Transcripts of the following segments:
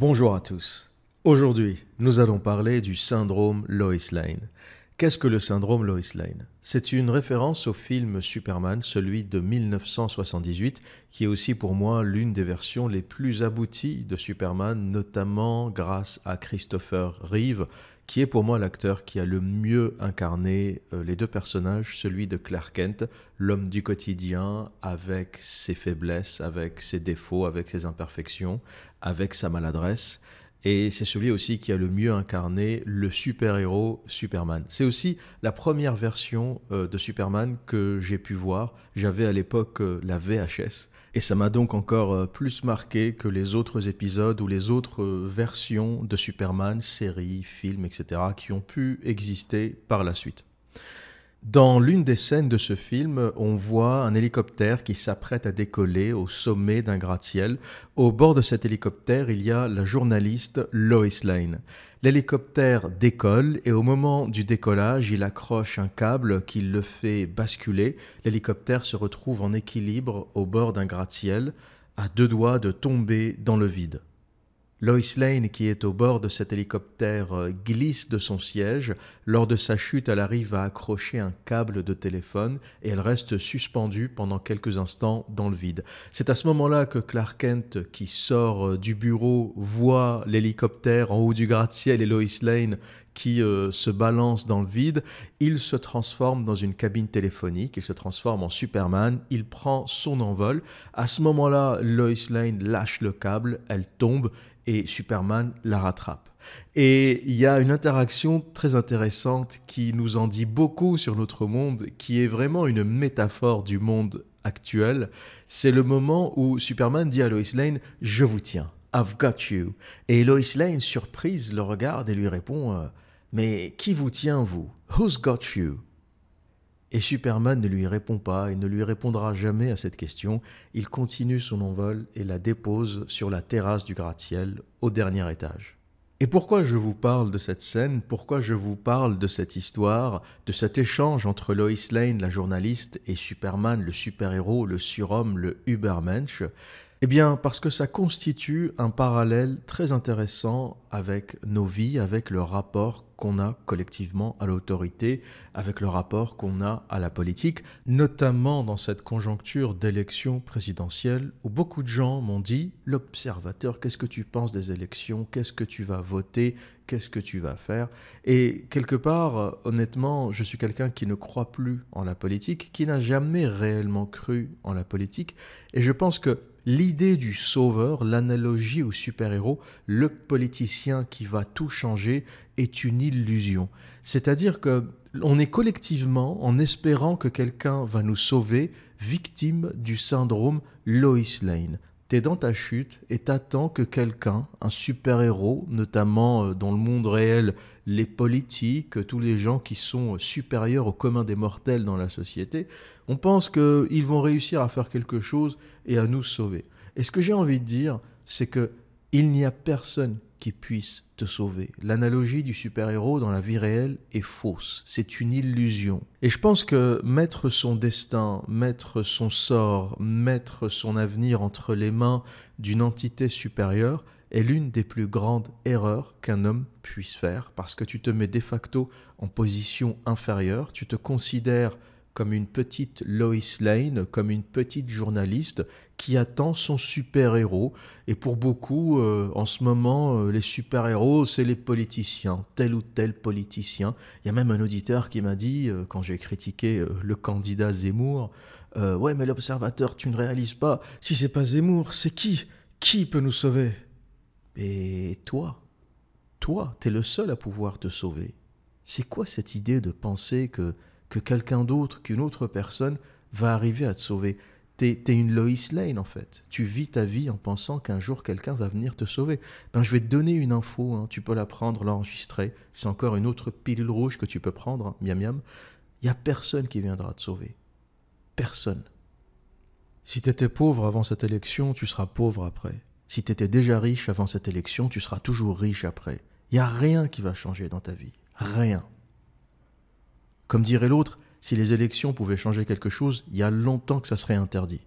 Bonjour à tous. Aujourd'hui, nous allons parler du syndrome Lois Lane. Qu'est-ce que le syndrome Lois Lane? C'est une référence au film Superman, celui de 1978, qui est aussi pour moi l'une des versions les plus abouties de Superman, notamment grâce à Christopher Reeve, qui est pour moi l'acteur qui a le mieux incarné euh, les deux personnages, celui de Clark Kent, l'homme du quotidien, avec ses faiblesses, avec ses défauts, avec ses imperfections, avec sa maladresse. Et c'est celui aussi qui a le mieux incarné le super-héros Superman. C'est aussi la première version euh, de Superman que j'ai pu voir. J'avais à l'époque euh, la VHS et ça m'a donc encore euh, plus marqué que les autres épisodes ou les autres euh, versions de Superman, séries, films, etc., qui ont pu exister par la suite. Dans l'une des scènes de ce film, on voit un hélicoptère qui s'apprête à décoller au sommet d'un gratte-ciel. Au bord de cet hélicoptère, il y a la journaliste Lois Lane. L'hélicoptère décolle et au moment du décollage, il accroche un câble qui le fait basculer. L'hélicoptère se retrouve en équilibre au bord d'un gratte-ciel, à deux doigts de tomber dans le vide. Lois Lane, qui est au bord de cet hélicoptère, euh, glisse de son siège. Lors de sa chute, elle arrive à accrocher un câble de téléphone et elle reste suspendue pendant quelques instants dans le vide. C'est à ce moment-là que Clark Kent, qui sort euh, du bureau, voit l'hélicoptère en haut du gratte-ciel et Lois Lane qui euh, se balance dans le vide. Il se transforme dans une cabine téléphonique, il se transforme en Superman, il prend son envol. À ce moment-là, Lois Lane lâche le câble, elle tombe et Superman la rattrape. Et il y a une interaction très intéressante qui nous en dit beaucoup sur notre monde, qui est vraiment une métaphore du monde actuel. C'est le moment où Superman dit à Lois Lane Je vous tiens, I've got you. Et Lois Lane, surprise, le regarde et lui répond euh, Mais qui vous tient, vous? Who's got you? Et Superman ne lui répond pas et ne lui répondra jamais à cette question. Il continue son envol et la dépose sur la terrasse du gratte-ciel au dernier étage. Et pourquoi je vous parle de cette scène? Pourquoi je vous parle de cette histoire, de cet échange entre Lois Lane, la journaliste, et Superman, le super-héros, le surhomme, le Übermensch eh bien, parce que ça constitue un parallèle très intéressant avec nos vies, avec le rapport qu'on a collectivement à l'autorité, avec le rapport qu'on a à la politique, notamment dans cette conjoncture d'élection présidentielle où beaucoup de gens m'ont dit l'observateur, qu'est-ce que tu penses des élections? Qu'est-ce que tu vas voter? Qu'est-ce que tu vas faire? Et quelque part, honnêtement, je suis quelqu'un qui ne croit plus en la politique, qui n'a jamais réellement cru en la politique, et je pense que L'idée du sauveur, l'analogie au super-héros, le politicien qui va tout changer, est une illusion. C'est-à-dire que on est collectivement, en espérant que quelqu'un va nous sauver, victime du syndrome Lois Lane. T'es dans ta chute et t'attends que quelqu'un, un super-héros, notamment euh, dans le monde réel, les politiques, tous les gens qui sont supérieurs au commun des mortels dans la société, on pense qu'ils vont réussir à faire quelque chose et à nous sauver. Et ce que j'ai envie de dire, c'est que il n'y a personne qui puisse te sauver. L'analogie du super-héros dans la vie réelle est fausse, c'est une illusion. Et je pense que mettre son destin, mettre son sort, mettre son avenir entre les mains d'une entité supérieure est l'une des plus grandes erreurs qu'un homme puisse faire, parce que tu te mets de facto en position inférieure, tu te considères comme une petite Lois Lane, comme une petite journaliste qui attend son super-héros. Et pour beaucoup, euh, en ce moment, euh, les super-héros, c'est les politiciens, tel ou tel politicien. Il y a même un auditeur qui m'a dit, euh, quand j'ai critiqué le candidat Zemmour, Ouais, mais l'observateur, tu ne réalises pas, si c'est pas Zemmour, c'est qui? Qui peut nous sauver? Et toi Toi, t'es le seul à pouvoir te sauver. C'est quoi cette idée de penser que que quelqu'un d'autre, qu'une autre personne va arriver à te sauver? T'es es une Lois Lane en fait. Tu vis ta vie en pensant qu'un jour quelqu'un va venir te sauver. Ben, je vais te donner une info, hein. tu peux la prendre, l'enregistrer. C'est encore une autre pilule rouge que tu peux prendre, hein. miam miam. Il n'y a personne qui viendra te sauver. Personne. Si tu étais pauvre avant cette élection, tu seras pauvre après. Si tu étais déjà riche avant cette élection, tu seras toujours riche après. Il n'y a rien qui va changer dans ta vie. Rien. Comme dirait l'autre, si les élections pouvaient changer quelque chose, il y a longtemps que ça serait interdit.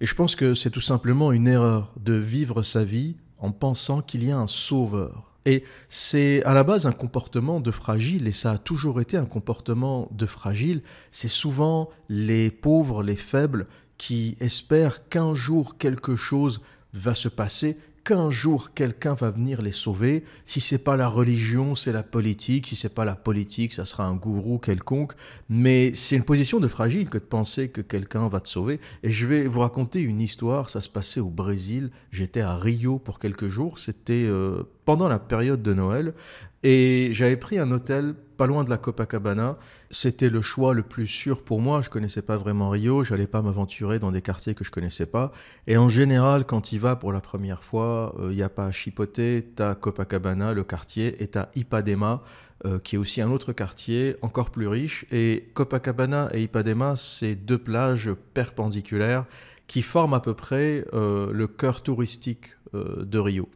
Et je pense que c'est tout simplement une erreur de vivre sa vie en pensant qu'il y a un sauveur. Et c'est à la base un comportement de fragile, et ça a toujours été un comportement de fragile. C'est souvent les pauvres, les faibles, qui espèrent qu'un jour quelque chose va se passer qu'un jour quelqu'un va venir les sauver. Si c'est pas la religion, c'est la politique. Si c'est pas la politique, ça sera un gourou quelconque. Mais c'est une position de fragile que de penser que quelqu'un va te sauver. Et je vais vous raconter une histoire. Ça se passait au Brésil. J'étais à Rio pour quelques jours. C'était euh, pendant la période de Noël. Et j'avais pris un hôtel pas loin de la Copacabana. C'était le choix le plus sûr pour moi. Je connaissais pas vraiment Rio, j'allais pas m'aventurer dans des quartiers que je connaissais pas. Et en général, quand il va pour la première fois, il euh, n'y a pas à chipoter. T'as Copacabana, le quartier, et t'as Ipadema, euh, qui est aussi un autre quartier encore plus riche. Et Copacabana et Ipadema, c'est deux plages perpendiculaires qui forment à peu près euh, le cœur touristique de Rio.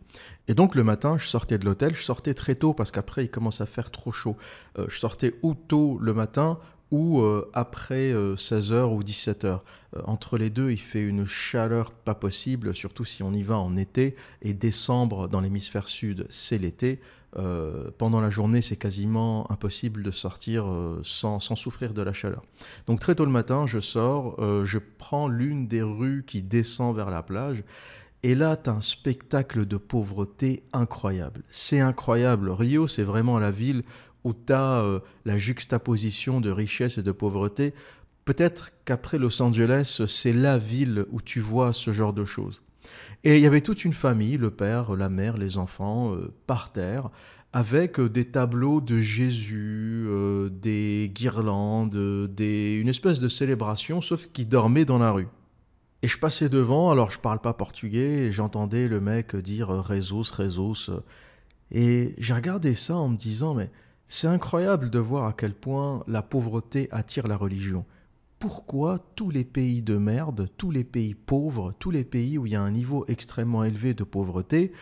Et donc le matin, je sortais de l'hôtel, je sortais très tôt parce qu'après il commence à faire trop chaud. Euh, je sortais ou tôt le matin ou euh, après 16h euh, ou 17h. entre les deux, il fait une chaleur pas possible, surtout si on y va en été. Et décembre dans l'hémisphère sud, c'est l'été. pendant la journée, c'est quasiment impossible de sortir sans, sans, souffrir de la chaleur. Donc très tôt le matin, je sors, je prends l'une des rues qui descend vers la plage et là, tu as un spectacle de pauvreté incroyable. C'est incroyable. Rio, c'est vraiment la ville où tu as euh, la juxtaposition de richesse et de pauvreté. Peut-être qu'après Los Angeles, c'est la ville où tu vois ce genre de choses. Et il y avait toute une famille, le père, la mère, les enfants, euh, par terre, avec euh, des tableaux de Jésus, des guirlandes, des... une espèce de célébration, sauf qu'ils dormaient dans la rue. Et je passais devant, alors je parle pas portugais, et j'entendais le mec dire euh, Rezos, Rezos. Et j'ai regardé ça en me disant, mais c'est incroyable de voir à quel point la pauvreté attire la religion. Pourquoi tous les pays de merde, tous les pays pauvres, tous les pays où il y a un niveau extrêmement élevé de pauvreté,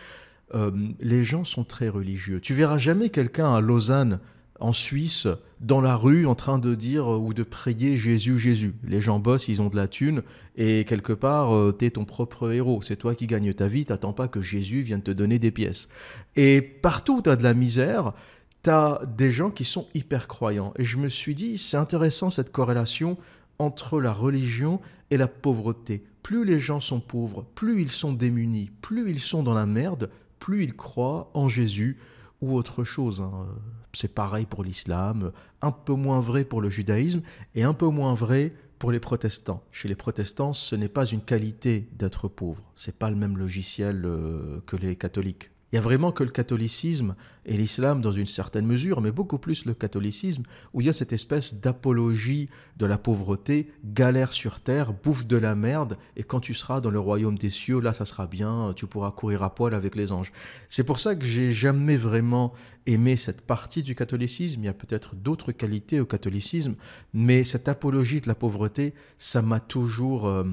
euh, les gens sont très religieux. Tu verras jamais quelqu'un à Lausanne en Suisse, dans la rue, en train de dire euh, ou de prier Jésus, Jésus. Les gens bossent, ils ont de la thune, et quelque part, euh, tu es ton propre héros. C'est toi qui gagnes ta vie, t'attends pas que Jésus vienne te donner des pièces. Et partout où tu as de la misère, tu as des gens qui sont hyper croyants. Et je me suis dit, c'est intéressant cette corrélation entre la religion et la pauvreté. Plus les gens sont pauvres, plus ils sont démunis, plus ils sont dans la merde, plus ils croient en Jésus ou autre chose. Hein c'est pareil pour l'islam, un peu moins vrai pour le judaïsme et un peu moins vrai pour les protestants. Chez les protestants, ce n'est pas une qualité d'être pauvre, c'est pas le même logiciel euh, que les catholiques. Il y a vraiment que le catholicisme et l'islam dans une certaine mesure, mais beaucoup plus le catholicisme, où il y a cette espèce d'apologie de la pauvreté, galère sur terre, bouffe de la merde, et quand tu seras dans le royaume des cieux, là ça sera bien, tu pourras courir à poil avec les anges. C'est pour ça que j'ai jamais vraiment aimé cette partie du catholicisme, il y a peut-être d'autres qualités au catholicisme, mais cette apologie de la pauvreté, ça m'a toujours... Euh,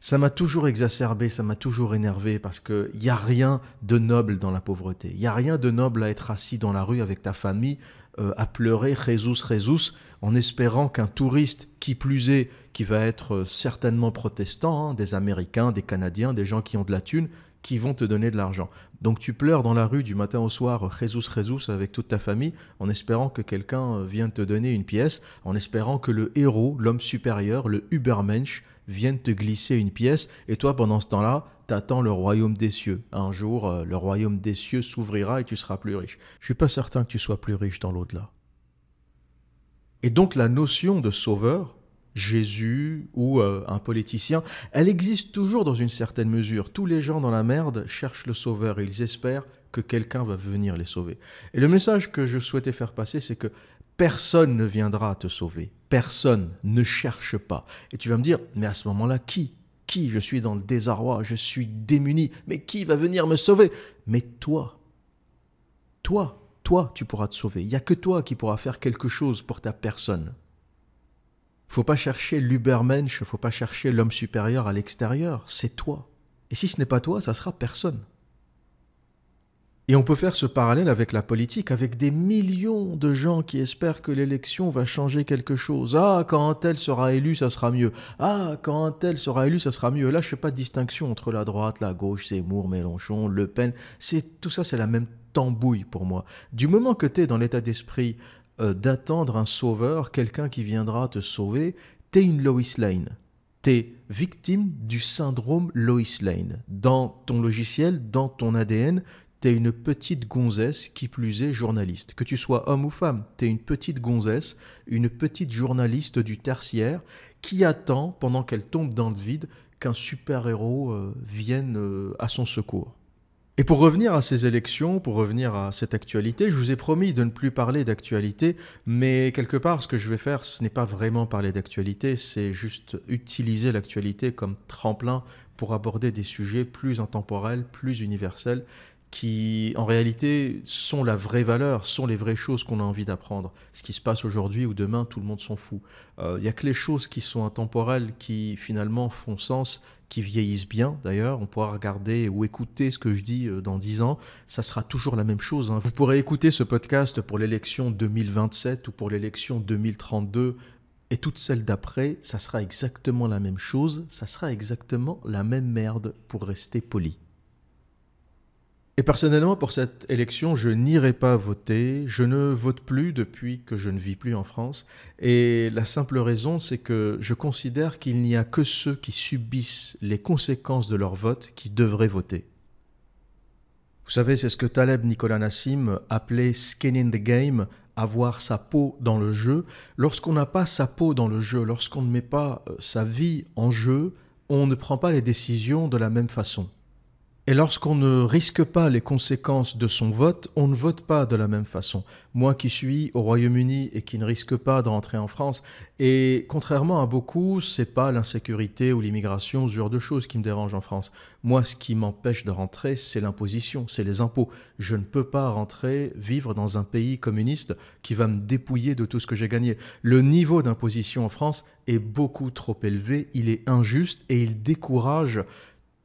ça m'a toujours exacerbé, ça m'a toujours énervé parce qu'il n'y a rien de noble dans la pauvreté. Il n'y a rien de noble à être assis dans la rue avec ta famille, euh, à pleurer Jésus, Jésus, en espérant qu'un touriste, qui plus est, qui va être euh, certainement protestant, hein, des Américains, des Canadiens, des gens qui ont de la thune, qui vont te donner de l'argent. Donc tu pleures dans la rue du matin au soir, Jésus, Jésus, avec toute ta famille, en espérant que quelqu'un euh, vienne te donner une pièce, en espérant que le héros, l'homme supérieur, le Übermensch, viennent te glisser une pièce, et toi, pendant ce temps-là, t'attends le royaume des cieux. Un jour, euh, le royaume des cieux s'ouvrira et tu seras plus riche. Je suis pas certain que tu sois plus riche dans l'au-delà. Et donc la notion de sauveur, Jésus ou euh, un politicien, elle existe toujours dans une certaine mesure. Tous les gens dans la merde cherchent le sauveur et ils espèrent que quelqu'un va venir les sauver. Et le message que je souhaitais faire passer, c'est que personne ne viendra te sauver. Personne ne cherche pas. Et tu vas me dire, mais à ce moment-là, qui Qui Je suis dans le désarroi, je suis démuni, mais qui va venir me sauver? Mais toi, toi, toi, tu pourras te sauver. Il n'y a que toi qui pourras faire quelque chose pour ta personne. Faut pas chercher l'Ubermensch, faut pas chercher l'homme supérieur à l'extérieur, c'est toi. Et si ce n'est pas toi, ça sera personne. Et on peut faire ce parallèle avec la politique, avec des millions de gens qui espèrent que l'élection va changer quelque chose. Ah, quand un tel sera élu, ça sera mieux. Ah, quand un tel sera élu, ça sera mieux. Là, je fais pas de distinction entre la droite, la gauche, Zemmour, Mélenchon, Le Pen. C'est tout ça, c'est la même tambouille pour moi. Du moment que tu es dans l'état d'esprit euh, d'attendre un sauveur, quelqu'un qui viendra te sauver, tu es une Lois Lane. Tu es victime du syndrome Lois Lane. Dans ton logiciel, dans ton ADN, t'es une petite gonzesse qui plus est journaliste. Que tu sois homme ou femme, t'es une petite gonzesse, une petite journaliste du tertiaire qui attend, pendant qu'elle tombe dans le vide, qu'un super-héros euh, vienne euh, à son secours. Et pour revenir à ces élections, pour revenir à cette actualité, je vous ai promis de ne plus parler d'actualité, mais quelque part, ce que je vais faire, ce n'est pas vraiment parler d'actualité, c'est juste utiliser l'actualité comme tremplin pour aborder des sujets plus intemporels, plus universels, qui en réalité sont la vraie valeur, sont les vraies choses qu'on a envie d'apprendre. Ce qui se passe aujourd'hui ou demain, tout le monde s'en fout. Il euh, n'y a que les choses qui sont intemporelles qui finalement font sens, qui vieillissent bien d'ailleurs. On pourra regarder ou écouter ce que je dis euh, dans 10 ans, ça sera toujours la même chose. Hein. Vous pourrez écouter ce podcast pour l'élection 2027 ou pour l'élection 2032 et toutes celles d'après, ça sera exactement la même chose, ça sera exactement la même merde pour rester poli. Et personnellement, pour cette élection, je n'irai pas voter. Je ne vote plus depuis que je ne vis plus en France. Et la simple raison, c'est que je considère qu'il n'y a que ceux qui subissent les conséquences de leur vote qui devraient voter. Vous savez, c'est ce que Taleb Nicolas Nassim appelait skin in the game, avoir sa peau dans le jeu. Lorsqu'on n'a pas sa peau dans le jeu, lorsqu'on ne met pas euh, sa vie en jeu, on ne prend pas les décisions de la même façon. Et lorsqu'on ne risque pas les conséquences de son vote, on ne vote pas de la même façon. Moi qui suis au Royaume-Uni et qui ne risque pas de rentrer en France, et contrairement à beaucoup, c'est pas l'insécurité ou l'immigration, ce genre de choses qui me dérange en France. Moi, ce qui m'empêche de rentrer, c'est l'imposition, c'est les impôts. Je ne peux pas rentrer, vivre dans un pays communiste qui va me dépouiller de tout ce que j'ai gagné. Le niveau d'imposition en France est beaucoup trop élevé, il est injuste et il décourage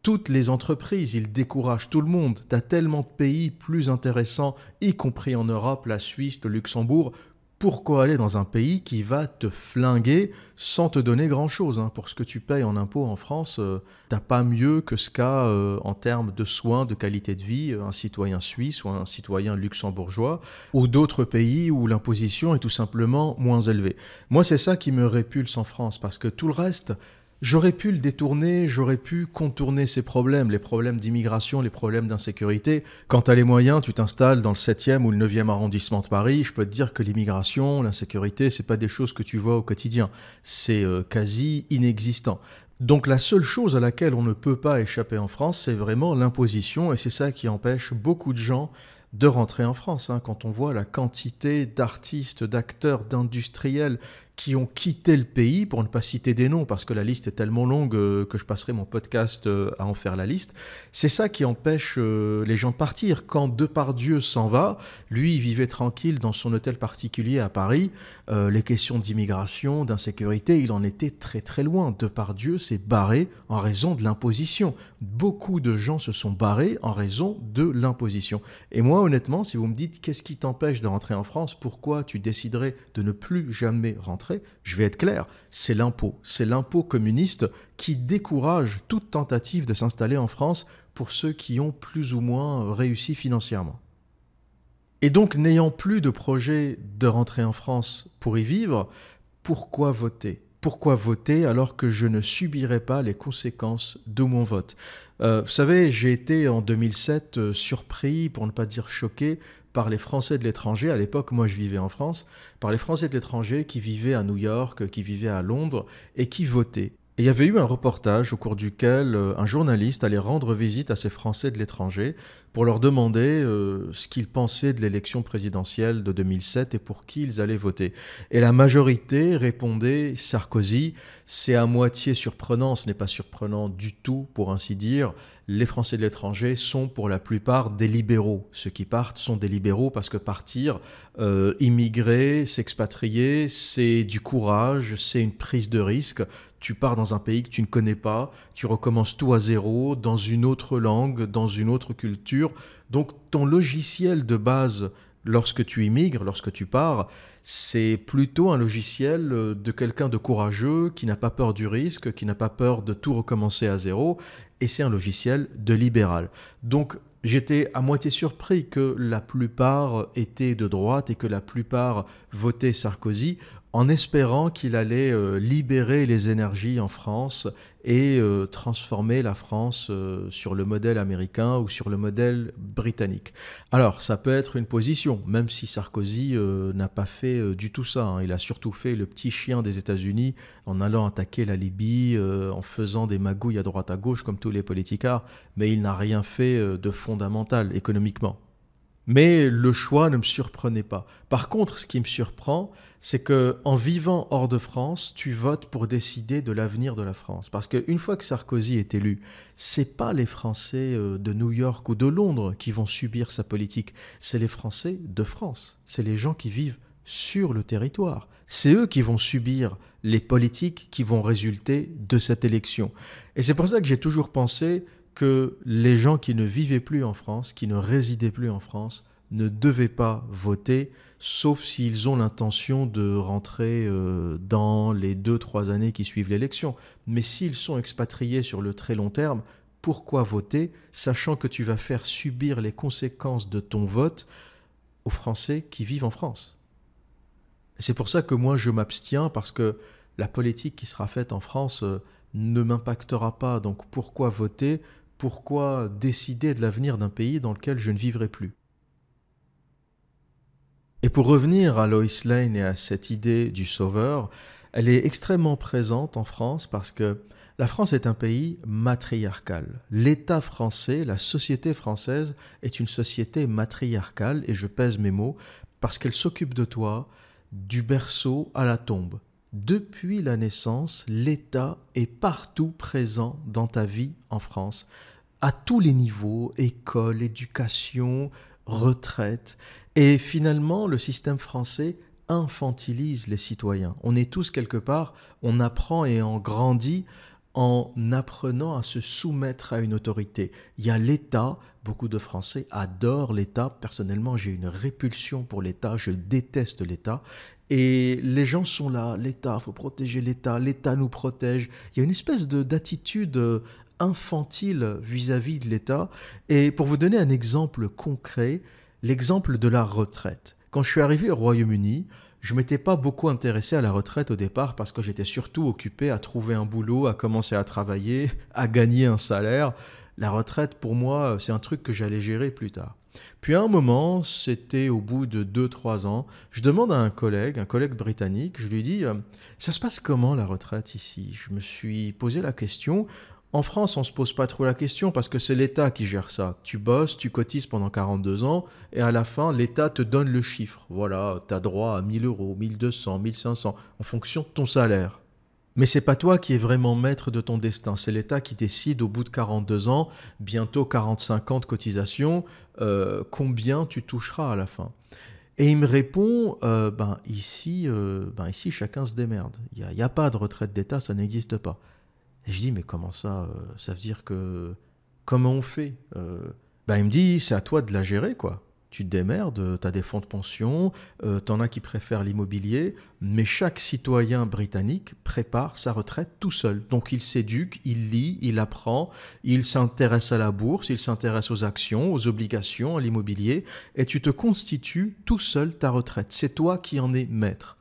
toutes les entreprises, ils découragent tout le monde. Tu as tellement de pays plus intéressants, y compris en Europe, la Suisse, le Luxembourg. Pourquoi aller dans un pays qui va te flinguer sans te donner grand-chose hein? Pour ce que tu payes en impôts en France, euh, t'as pas mieux que ce qu'a euh, en termes de soins, de qualité de vie, un citoyen suisse ou un citoyen luxembourgeois, ou d'autres pays où l'imposition est tout simplement moins élevée. Moi, c'est ça qui me répulse en France, parce que tout le reste, J'aurais pu le détourner, j'aurais pu contourner ces problèmes, les problèmes d'immigration, les problèmes d'insécurité. Quand tu as les moyens, tu t'installes dans le 7e ou le 9e arrondissement de Paris, je peux te dire que l'immigration, l'insécurité, c'est pas des choses que tu vois au quotidien. C'est euh, quasi inexistant. Donc la seule chose à laquelle on ne peut pas échapper en France, c'est vraiment l'imposition, et c'est ça qui empêche beaucoup de gens de rentrer en France. Hein. Quand on voit la quantité d'artistes, d'acteurs, d'industriels qui ont quitté le pays, pour ne pas citer des noms, parce que la liste est tellement longue euh, que je passerai mon podcast euh, à en faire la liste, c'est ça qui empêche euh, les gens de partir. Quand Depardieu s'en va, lui, il vivait tranquille dans son hôtel particulier à Paris, les questions d'immigration, d'insécurité, il en était très très loin. Depardieu s'est barré en raison de l'imposition. Beaucoup de gens se sont barrés en raison de l'imposition. Et moi, honnêtement, si vous me dites qu'est-ce qui t'empêche de rentrer en France, pourquoi tu déciderais de ne plus jamais rentrer, je vais être clair, c'est l'impôt. C'est l'impôt communiste qui décourage toute tentative de s'installer en France pour ceux qui ont plus ou moins réussi financièrement. Et donc, n'ayant plus de projet de rentrer en France pour y vivre, pourquoi voter? Pourquoi voter alors que je ne subirai pas les conséquences de mon vote euh, Vous savez, j'ai été en 2007 euh, surpris, pour ne pas dire choqué, par les Français de l'étranger, à l'époque moi je vivais en France, par les Français de l'étranger qui vivaient à New York, qui vivaient à Londres et qui votaient. Et il y avait eu un reportage au cours duquel euh, un journaliste allait rendre visite à ces Français de l'étranger pour leur demander euh, ce qu'ils pensaient de l'élection présidentielle de 2007 et pour qui ils allaient voter. Et la majorité répondait Sarkozy. C'est à moitié surprenant, ce n'est pas surprenant du tout pour ainsi dire. Les Français de l'étranger sont pour la plupart des libéraux. Ceux qui partent sont des libéraux parce que partir, euh, immigrer, s'expatrier, c'est du courage, c'est une prise de risque tu pars dans un pays que tu ne connais pas, tu recommences tout à zéro, dans une autre langue, dans une autre culture. Donc ton logiciel de base, lorsque tu immigres, lorsque tu pars, c'est plutôt un logiciel euh, de quelqu'un de courageux, qui n'a pas peur du risque, qui n'a pas peur de tout recommencer à zéro, et c'est un logiciel de libéral. Donc J'étais à moitié surpris que la plupart étaient de droite et que la plupart votaient Sarkozy en espérant qu'il allait euh, libérer les énergies en France et euh, transformer la France euh, sur le modèle américain ou sur le modèle britannique. Alors, ça peut être une position, même si Sarkozy n'a pas fait du tout ça. Hein. Il a surtout fait le petit chien des États-Unis en allant attaquer la Libye, en faisant des magouilles à droite à gauche comme tous les politicards, mais il n'a rien fait de fondamental économiquement. Mais le choix ne me surprenait pas. Par contre, ce qui me surprend, c'est que en vivant hors de France, tu votes pour décider de l'avenir de la France. Parce qu'une fois que Sarkozy est élu, c'est pas les Français euh, de New York ou de Londres qui vont subir sa politique, c'est les Français de France. C'est les gens qui vivent sur le territoire. C'est eux qui vont subir les politiques qui vont résulter de cette élection. Et c'est pour ça que j'ai toujours pensé que les gens qui ne vivaient plus en France, qui ne résidaient plus en France, ne devaient pas voter, sauf s'ils ont l'intention de rentrer euh, dans les deux, trois années qui suivent l'élection. Mais s'ils sont expatriés sur le très long terme, pourquoi voter, sachant que tu vas faire subir les conséquences de ton vote aux Français qui vivent en France? C'est pour ça que moi je m'abstiens, parce que la politique qui sera faite en France euh, ne m'impactera pas. Donc pourquoi voter? Pourquoi décider de l'avenir d'un pays dans lequel je ne vivrai plus Et pour revenir à Lois Lane et à cette idée du sauveur, elle est extrêmement présente en France parce que la France est un pays matriarcal. L'État français, la société française est une société matriarcale, et je pèse mes mots, parce qu'elle s'occupe de toi du berceau à la tombe. Depuis la naissance, l'État est partout présent dans ta vie en France à tous les niveaux, école, éducation, retraite. Et finalement, le système français infantilise les citoyens. On est tous quelque part, on apprend et on grandit en apprenant à se soumettre à une autorité. Il y a l'État, beaucoup de Français adorent l'État. Personnellement, j'ai une répulsion pour l'État, je déteste l'État. Et les gens sont là, l'État, faut protéger l'État, l'État nous protège. Il y a une espèce d'attitude infantile vis-à-vis de l'État. Et pour vous donner un exemple concret, l'exemple de la retraite. Quand je suis arrivé au Royaume-Uni, je m'étais pas beaucoup intéressé à la retraite au départ parce que j'étais surtout occupé à trouver un boulot, à commencer à travailler, à gagner un salaire. La retraite, pour moi, c'est un truc que j'allais gérer plus tard. Puis à un moment, c'était au bout de 2-3 ans, je demande à un collègue, un collègue britannique, je lui dis, euh, ça se passe comment la retraite ici? Je me suis posé la question, en France, on se pose pas trop la question parce que c'est l'État qui gère ça. Tu bosses, tu cotises pendant 42 ans et à la fin, l'État te donne le chiffre. Voilà, tu as droit à 1000 euros, 1200, 1500 en fonction de ton salaire. Mais c'est pas toi qui es vraiment maître de ton destin, c'est l'État qui décide au bout de 42 ans, bientôt 45 ans de cotisation, euh, combien tu toucheras à la fin. Et il me répond, euh, ben, ici, euh, ben ici, chacun se démerde. Il n'y a, pas de retraite d'État, ça n'existe pas. Et je dis, mais comment ça euh, Ça veut dire que. Comment on fait euh, bah, Il me dit, c'est à toi de la gérer, quoi. Tu te démerdes, tu as des fonds de pension, euh, tu as qui préfèrent l'immobilier, mais chaque citoyen britannique prépare sa retraite tout seul. Donc il s'éduque, il lit, il apprend, il s'intéresse à la bourse, il s'intéresse aux actions, aux obligations, à l'immobilier, et tu te constitues tout seul ta retraite. C'est toi qui en es maître.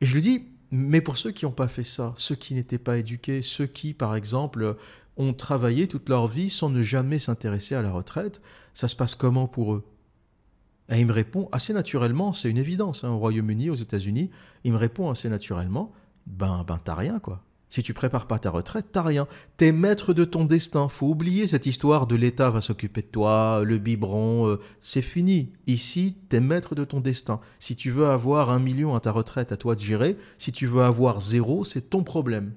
Et je lui dis, mais pour ceux qui n'ont pas fait ça, ceux qui n'étaient pas éduqués, ceux qui, par exemple, ont travaillé toute leur vie sans ne jamais s'intéresser à la retraite, ça se passe comment pour eux? Et il me répond assez naturellement, c'est une évidence, hein, au Royaume-Uni, aux États-Unis, il me répond assez naturellement, ben, ben t'as rien quoi. Si tu prépares pas ta retraite, t'as rien. T'es maître de ton destin. Faut oublier cette histoire de l'État va s'occuper de toi, le biberon, euh, c'est fini. Ici, t'es maître de ton destin. Si tu veux avoir un million à ta retraite, à toi de gérer. Si tu veux avoir zéro, c'est ton problème.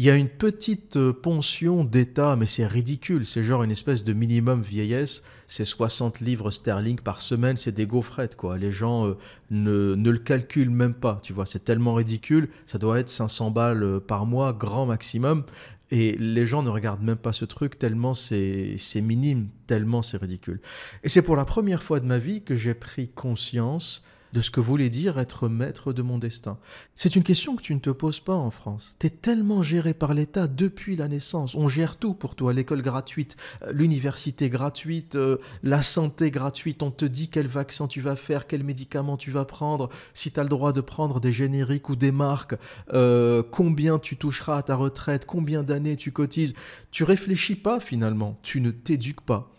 Il y a une petite euh, pension d'État, mais c'est ridicule, c'est genre une espèce de minimum vieillesse, c'est 60 livres sterling par semaine, c'est des gaufrettes, quoi. Les gens euh, ne, ne, le calculent même pas, tu vois, c'est tellement ridicule, ça doit être 500 balles euh, par mois, grand maximum, et les gens ne regardent même pas ce truc tellement c'est minime, tellement c'est ridicule. Et c'est pour la première fois de ma vie que j'ai pris conscience de ce que voulait dire être maître de mon destin. C'est une question que tu ne te poses pas en France. Tu es tellement géré par l'État depuis la naissance. On gère tout pour toi, l'école gratuite, euh, l'université gratuite, euh, la santé gratuite. On te dit quel vaccin tu vas faire, quel médicament tu vas prendre, si tu as le droit de prendre des génériques ou des marques, euh, combien tu toucheras à ta retraite, combien d'années tu cotises. Tu réfléchis pas finalement, tu ne t'éduques pas.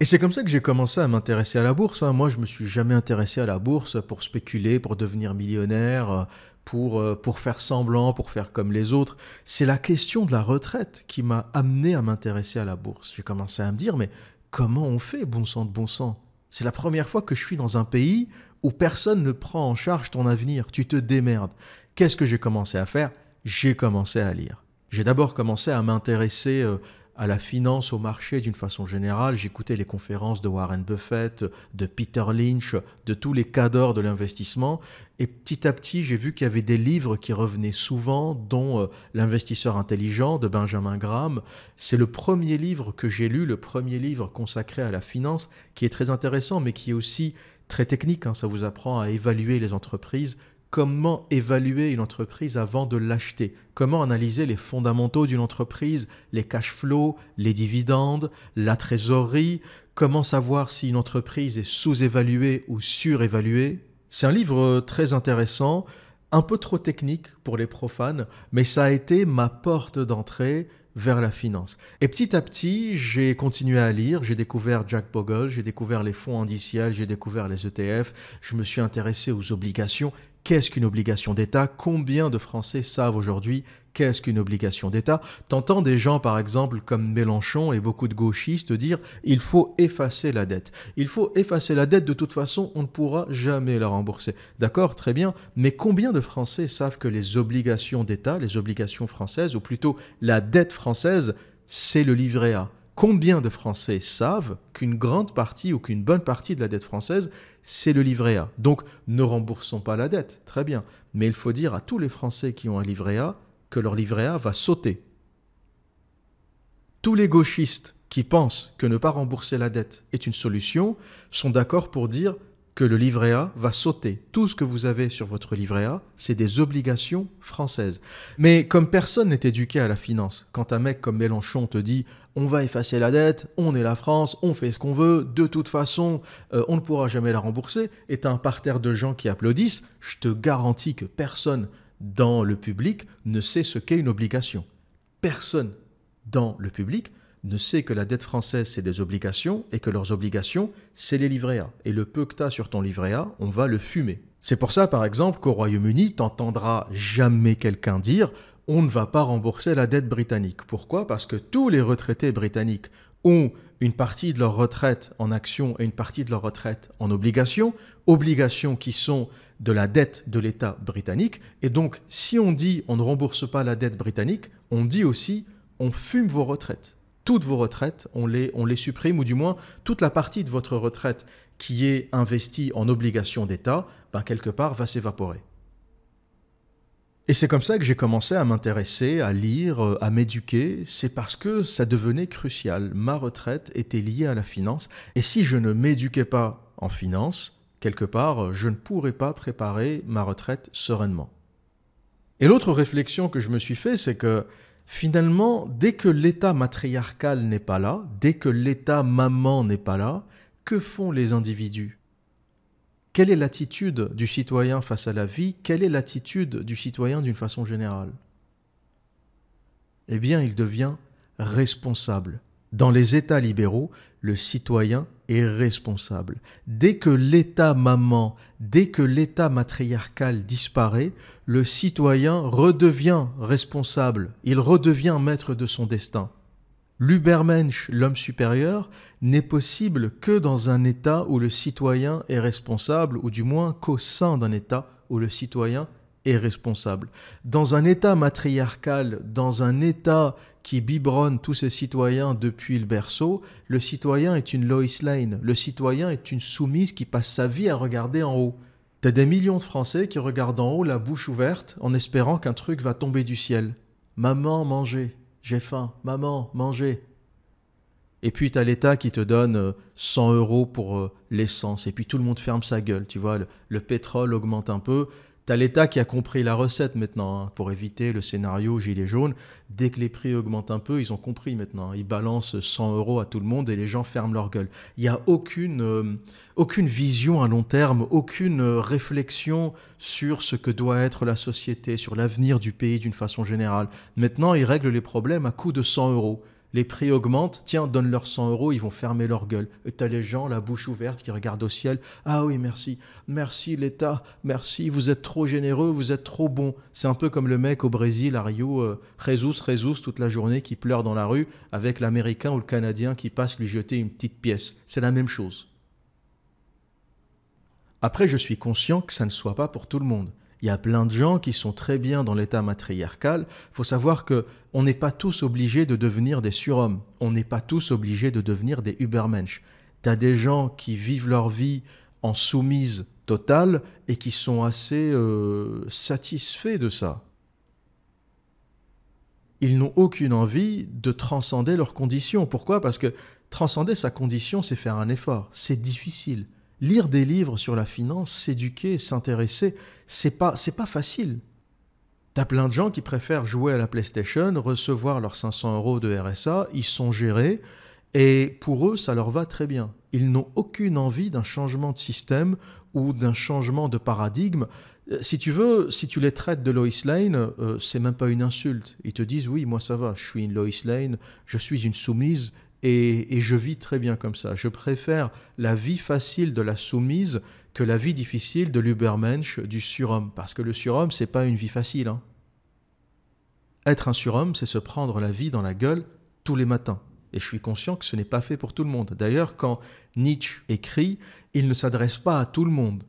Et c'est comme ça que j'ai commencé à m'intéresser à la bourse. Hein. Moi, je me suis jamais intéressé à la bourse pour spéculer, pour devenir millionnaire, pour, euh, pour faire semblant, pour faire comme les autres. C'est la question de la retraite qui m'a amené à m'intéresser à la bourse. J'ai commencé à me dire, mais comment on fait, bon sang de bon sang? C'est la première fois que je suis dans un pays où personne ne prend en charge ton avenir. Tu te démerdes. Qu'est-ce que j'ai commencé à faire? J'ai commencé à lire. J'ai d'abord commencé à m'intéresser euh, à la finance, au marché d'une façon générale. J'écoutais les conférences de Warren Buffett, de Peter Lynch, de tous les cadors de l'investissement. Et petit à petit, j'ai vu qu'il y avait des livres qui revenaient souvent, dont euh, L'investisseur intelligent de Benjamin Graham. C'est le premier livre que j'ai lu, le premier livre consacré à la finance, qui est très intéressant, mais qui est aussi très technique. Hein. Ça vous apprend à évaluer les entreprises, comment évaluer une entreprise avant de l'acheter, comment analyser les fondamentaux d'une entreprise, les cash flows, les dividendes, la trésorerie, comment savoir si une entreprise est sous-évaluée ou surévaluée? C'est un livre très intéressant, un peu trop technique pour les profanes, mais ça a été ma porte d'entrée vers la finance. Et petit à petit, j'ai continué à lire, j'ai découvert Jack Bogle, j'ai découvert les fonds indiciels, j'ai découvert les ETF, je me suis intéressé aux obligations Qu'est-ce qu'une obligation d'État? Combien de Français savent aujourd'hui qu'est-ce qu'une obligation d'État? T'entends des gens, par exemple, comme Mélenchon et beaucoup de gauchistes dire il faut effacer la dette. Il faut effacer la dette, de toute façon, on ne pourra jamais la rembourser. D'accord, très bien, mais combien de Français savent que les obligations d'État, les obligations françaises, ou plutôt la dette française, c'est le livret A? Combien de Français savent qu'une grande partie ou qu'une bonne partie de la dette française, c'est le livret A Donc, ne remboursons pas la dette, très bien. Mais il faut dire à tous les Français qui ont un livret A que leur livret A va sauter. Tous les gauchistes qui pensent que ne pas rembourser la dette est une solution sont d'accord pour dire que le livret A va sauter. Tout ce que vous avez sur votre livret A, c'est des obligations françaises. Mais comme personne n'est éduqué à la finance, quand un mec comme Mélenchon te dit on va effacer la dette, on est la France, on fait ce qu'on veut, de toute façon, euh, on ne pourra jamais la rembourser, et un parterre de gens qui applaudissent, je te garantis que personne dans le public ne sait ce qu'est une obligation. Personne dans le public ne sait que la dette française, c'est des obligations et que leurs obligations, c'est les livrets A. Et le peu que tu as sur ton livret A, on va le fumer. C'est pour ça, par exemple, qu'au Royaume-Uni, t'entendras jamais quelqu'un dire on ne va pas rembourser la dette britannique. Pourquoi? Parce que tous les retraités britanniques ont une partie de leur retraite en actions et une partie de leur retraite en obligations, obligations qui sont de la dette de l'État britannique. Et donc, si on dit on ne rembourse pas la dette britannique, on dit aussi on fume vos retraites toutes vos retraites, on les, supprime, ou du moins toute la partie de votre retraite qui est investie en obligations d'État, ben, quelque part va s'évaporer. Et c'est comme ça que j'ai commencé à m'intéresser, à lire, euh, à m'éduquer. C'est parce que ça devenait crucial. Ma retraite était liée à la finance. Et si je ne m'éduquais pas en finance, quelque part, je ne pourrais pas préparer ma retraite sereinement. Et l'autre réflexion que je me suis fait, c'est que Finalement, dès que l'état matriarcal n'est pas là, dès que l'état maman n'est pas là, que font les individus? Quelle est l'attitude du citoyen face à la vie? Quelle est l'attitude du citoyen d'une façon générale? Eh bien, il devient responsable. Dans les États libéraux, le citoyen est responsable. Dès que l'État maman, dès que l'État matriarcal disparaît, le citoyen redevient responsable, il redevient maître de son destin. L'Ubermensch, l'homme supérieur, n'est possible que dans un État où le citoyen est responsable, ou du moins qu'au sein d'un État où le citoyen et responsable. Dans un État matriarcal, dans un État qui biberonne tous ses citoyens depuis le berceau, le citoyen est une Lois Lane, le citoyen est une soumise qui passe sa vie à regarder en haut. T'as des millions de Français qui regardent en haut la bouche ouverte en espérant qu'un truc va tomber du ciel. Maman, mangez. J'ai faim. Maman, mangez. Et puis tu as l'État qui te donne 100 euh, euros pour euh, l'essence. Et puis tout le monde ferme sa gueule. Tu vois, le, pétrole augmente un peu. Tu as l'État qui a compris la recette maintenant hein, pour éviter le scénario gilet jaune. Dès que les prix augmentent un peu, ils ont compris maintenant. Ils balancent 100 euros à tout le monde et les gens ferment leur gueule. Il n'y a aucune, euh, aucune vision à long terme, aucune réflexion sur ce que doit être la société, sur l'avenir du pays d'une façon générale. Maintenant, ils règlent les problèmes à coût de 100 euros les prix augmentent, tiens, donne-leur 100 euros, ils vont fermer leur gueule. Et t'as les gens, la bouche ouverte, qui regardent au ciel. Ah oui, merci, merci l'État, merci, vous êtes trop généreux, vous êtes trop bon. C'est un peu comme le mec au Brésil, à Rio, euh, Jesus, toute la journée, qui pleure dans la rue, avec l'Américain ou le Canadien qui passe lui jeter une petite pièce. C'est la même chose. Après, je suis conscient que ça ne soit pas pour tout le monde. Il y a plein de gens qui sont très bien dans l'état matriarcal. Il faut savoir que on n'est pas tous obligés de devenir des surhommes. On n'est pas tous obligés de devenir des Übermensch. Tu as des gens qui vivent leur vie en soumise totale et qui sont assez euh, satisfaits de ça. Ils n'ont aucune envie de transcender leurs conditions. Pourquoi? Parce que transcender sa condition, c'est faire un effort. C'est difficile. Lire des livres sur la finance, s'éduquer, s'intéresser, c'est pas, c'est pas facile. T'as plein de gens qui préfèrent jouer à la PlayStation, recevoir leurs 500 euros de RSA, ils sont gérés, et pour eux, ça leur va très bien. Ils n'ont aucune envie d'un changement de système ou d'un changement de paradigme. Euh, si tu veux, si tu les traites de Lois Lane, euh, c'est même pas une insulte. Ils te disent oui, moi ça va, je suis une Lois Lane, je suis une soumise et, je vis très bien comme ça. Je préfère la vie facile de la soumise la vie difficile de l'Ubermensch, du surhomme. Parce que le surhomme, c'est pas une vie facile. Hein. Être un surhomme, c'est se prendre la vie dans la gueule tous les matins. Et je suis conscient que ce n'est pas fait pour tout le monde. D'ailleurs, quand Nietzsche écrit, il ne s'adresse pas à tout le monde.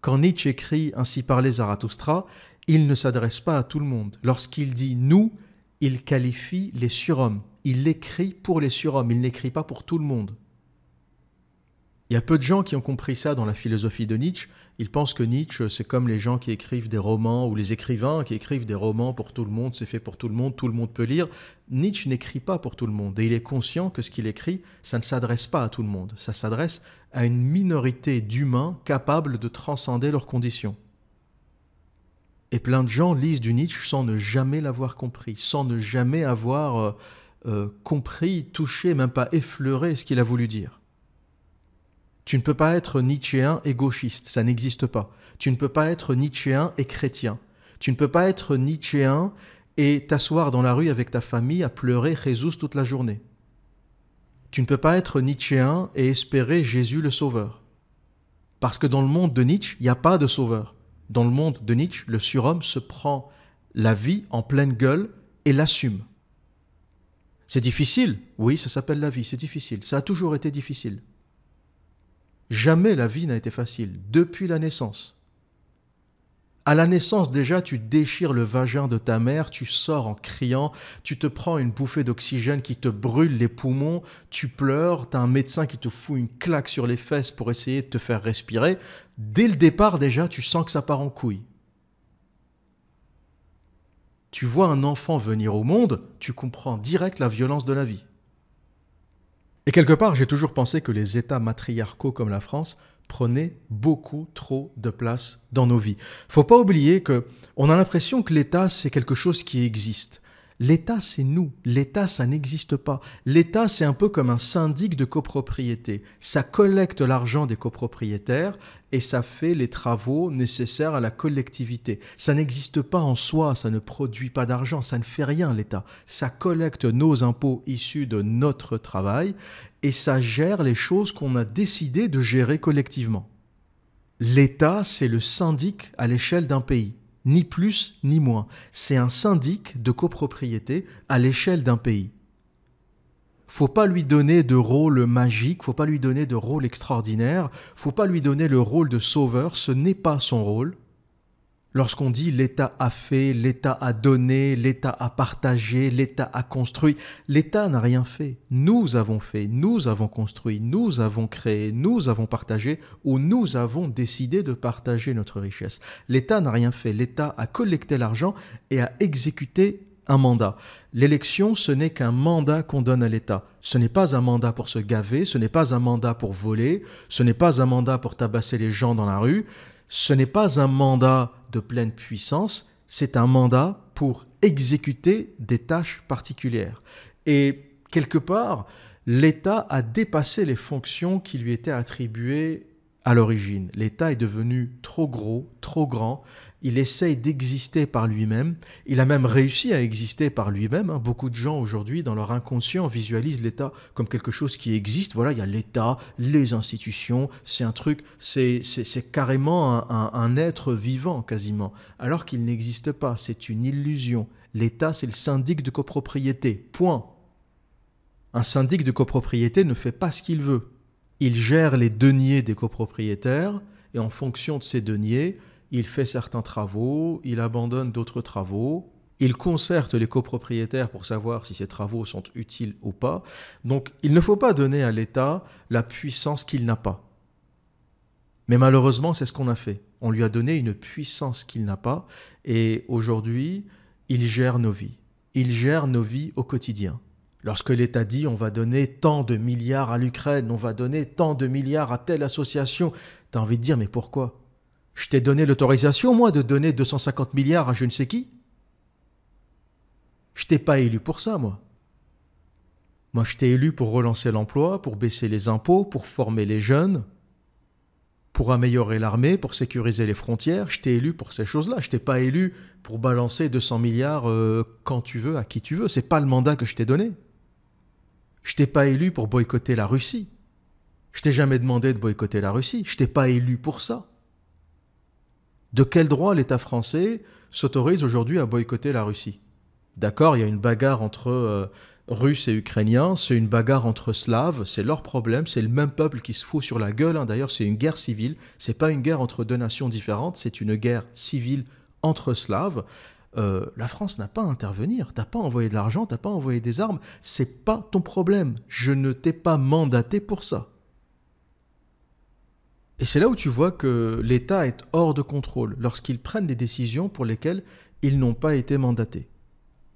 Quand Nietzsche écrit Ainsi parlait Zarathustra, il ne s'adresse pas à tout le monde. Lorsqu'il dit nous, il qualifie les surhommes il écrit pour les surhommes, il n'écrit pas pour tout le monde. Il y a peu de gens qui ont compris ça dans la philosophie de Nietzsche. Ils pensent que Nietzsche, c'est comme les gens qui écrivent des romans ou les écrivains qui écrivent des romans pour tout le monde, c'est fait pour tout le monde, tout le monde peut lire. Nietzsche n'écrit pas pour tout le monde et il est conscient que ce qu'il écrit, ça ne s'adresse pas à tout le monde, ça s'adresse à une minorité d'humains capables de transcender leurs conditions. Et plein de gens lisent du Nietzsche sans ne jamais l'avoir compris, sans ne jamais avoir euh, euh, compris, touché, même pas effleuré ce qu'il a voulu dire. Tu ne peux pas être nietzschéen et gauchiste, ça n'existe pas. Tu ne peux pas être nietzschéen et chrétien. Tu ne peux pas être nietzschéen et t'asseoir dans la rue avec ta famille à pleurer Jésus toute la journée. Tu ne peux pas être nietzschéen et espérer Jésus le Sauveur. Parce que dans le monde de Nietzsche, il n'y a pas de sauveur. Dans le monde de Nietzsche, le surhomme se prend la vie en pleine gueule et l'assume. C'est difficile Oui, ça s'appelle la vie, c'est difficile. Ça a toujours été difficile. Jamais la vie n'a été facile, depuis la naissance. À la naissance, déjà, tu déchires le vagin de ta mère, tu sors en criant, tu te prends une bouffée d'oxygène qui te brûle les poumons, tu pleures, tu as un médecin qui te fout une claque sur les fesses pour essayer de te faire respirer. Dès le départ, déjà, tu sens que ça part en couille tu vois un enfant venir au monde, tu comprends direct la violence de la vie. Et quelque part, j'ai toujours pensé que les États matriarcaux comme la France prenaient beaucoup trop de place dans nos vies. Faut pas oublier que on a l'impression que l'État c'est quelque chose qui existe. L'État, c'est nous. L'État, ça n'existe pas. L'État, c'est un peu comme un syndic de copropriété. Ça collecte l'argent des copropriétaires et ça fait les travaux nécessaires à la collectivité. Ça n'existe pas en soi, ça ne produit pas d'argent, ça ne fait rien, l'État. Ça collecte nos impôts issus de notre travail et ça gère les choses qu'on a décidé de gérer collectivement. L'État, c'est le syndic à l'échelle d'un pays ni plus ni moins. C'est un syndic de copropriété à l'échelle d'un pays. Faut pas lui donner de rôle magique, faut pas lui donner de rôle extraordinaire, faut pas lui donner le rôle de sauveur, ce n'est pas son rôle. Lorsqu'on dit l'État a fait, l'État a donné, l'État a partagé, l'État a construit, l'État n'a rien fait. Nous avons fait, nous avons construit, nous avons créé, nous avons partagé ou nous avons décidé de partager notre richesse. L'État n'a rien fait. L'État a collecté l'argent et a exécuté un mandat. L'élection, ce n'est qu'un mandat qu'on donne à l'État. Ce n'est pas un mandat pour se gaver, ce n'est pas un mandat pour voler, ce n'est pas un mandat pour tabasser les gens dans la rue, ce n'est pas un mandat de pleine puissance, c'est un mandat pour exécuter des tâches particulières. Et quelque part, l'État a dépassé les fonctions qui lui étaient attribuées à l'origine. L'État est devenu trop gros, trop grand, il essaye d'exister par lui-même, il a même réussi à exister par lui-même. Hein. Beaucoup de gens aujourd'hui, dans leur inconscient, visualisent l'État comme quelque chose qui existe. Voilà, il y a l'État, les institutions, c'est un truc, c'est carrément un, un être vivant quasiment, alors qu'il n'existe pas, c'est une illusion. L'État, c'est le syndic de copropriété, point. Un syndic de copropriété ne fait pas ce qu'il veut. Il gère les deniers des copropriétaires et en fonction de ces deniers, il fait certains travaux, il abandonne d'autres travaux, il concerte les copropriétaires pour savoir si ces travaux sont utiles ou pas. Donc il ne faut pas donner à l'État la puissance qu'il n'a pas. Mais malheureusement, c'est ce qu'on a fait. On lui a donné une puissance qu'il n'a pas et aujourd'hui, il gère nos vies. Il gère nos vies au quotidien. Lorsque l'État dit on va donner tant de milliards à l'Ukraine, on va donner tant de milliards à telle association, tu as envie de dire mais pourquoi? Je t'ai donné l'autorisation, moi, de donner 250 milliards à je ne sais qui. Je t'ai pas élu pour ça, moi. Moi, je t'ai élu pour relancer l'emploi, pour baisser les impôts, pour former les jeunes, pour améliorer l'armée, pour sécuriser les frontières. Je t'ai élu pour ces choses-là. Je t'ai pas élu pour balancer 200 milliards euh, quand tu veux, à qui tu veux. C'est pas le mandat que je t'ai donné. Je t'ai pas élu pour boycotter la Russie. Je t'ai jamais demandé de boycotter la Russie. Je t'ai pas élu pour ça. De quel droit l'État français s'autorise aujourd'hui à boycotter la Russie? D'accord, il y a une bagarre entre euh, Russes et Ukrainiens, c'est une bagarre entre Slaves, c'est leur problème, c'est le même peuple qui se fout sur la gueule. Hein. D'ailleurs, c'est une guerre civile, c'est pas une guerre entre deux nations différentes, c'est une guerre civile entre Slaves. Euh, la France n'a pas à intervenir. T'as pas envoyé de l'argent, t'as pas envoyé des armes. C'est pas ton problème. Je ne t'ai pas mandaté pour ça. Et c'est là où tu vois que l'État est hors de contrôle lorsqu'ils prennent des décisions pour lesquelles ils n'ont pas été mandatés.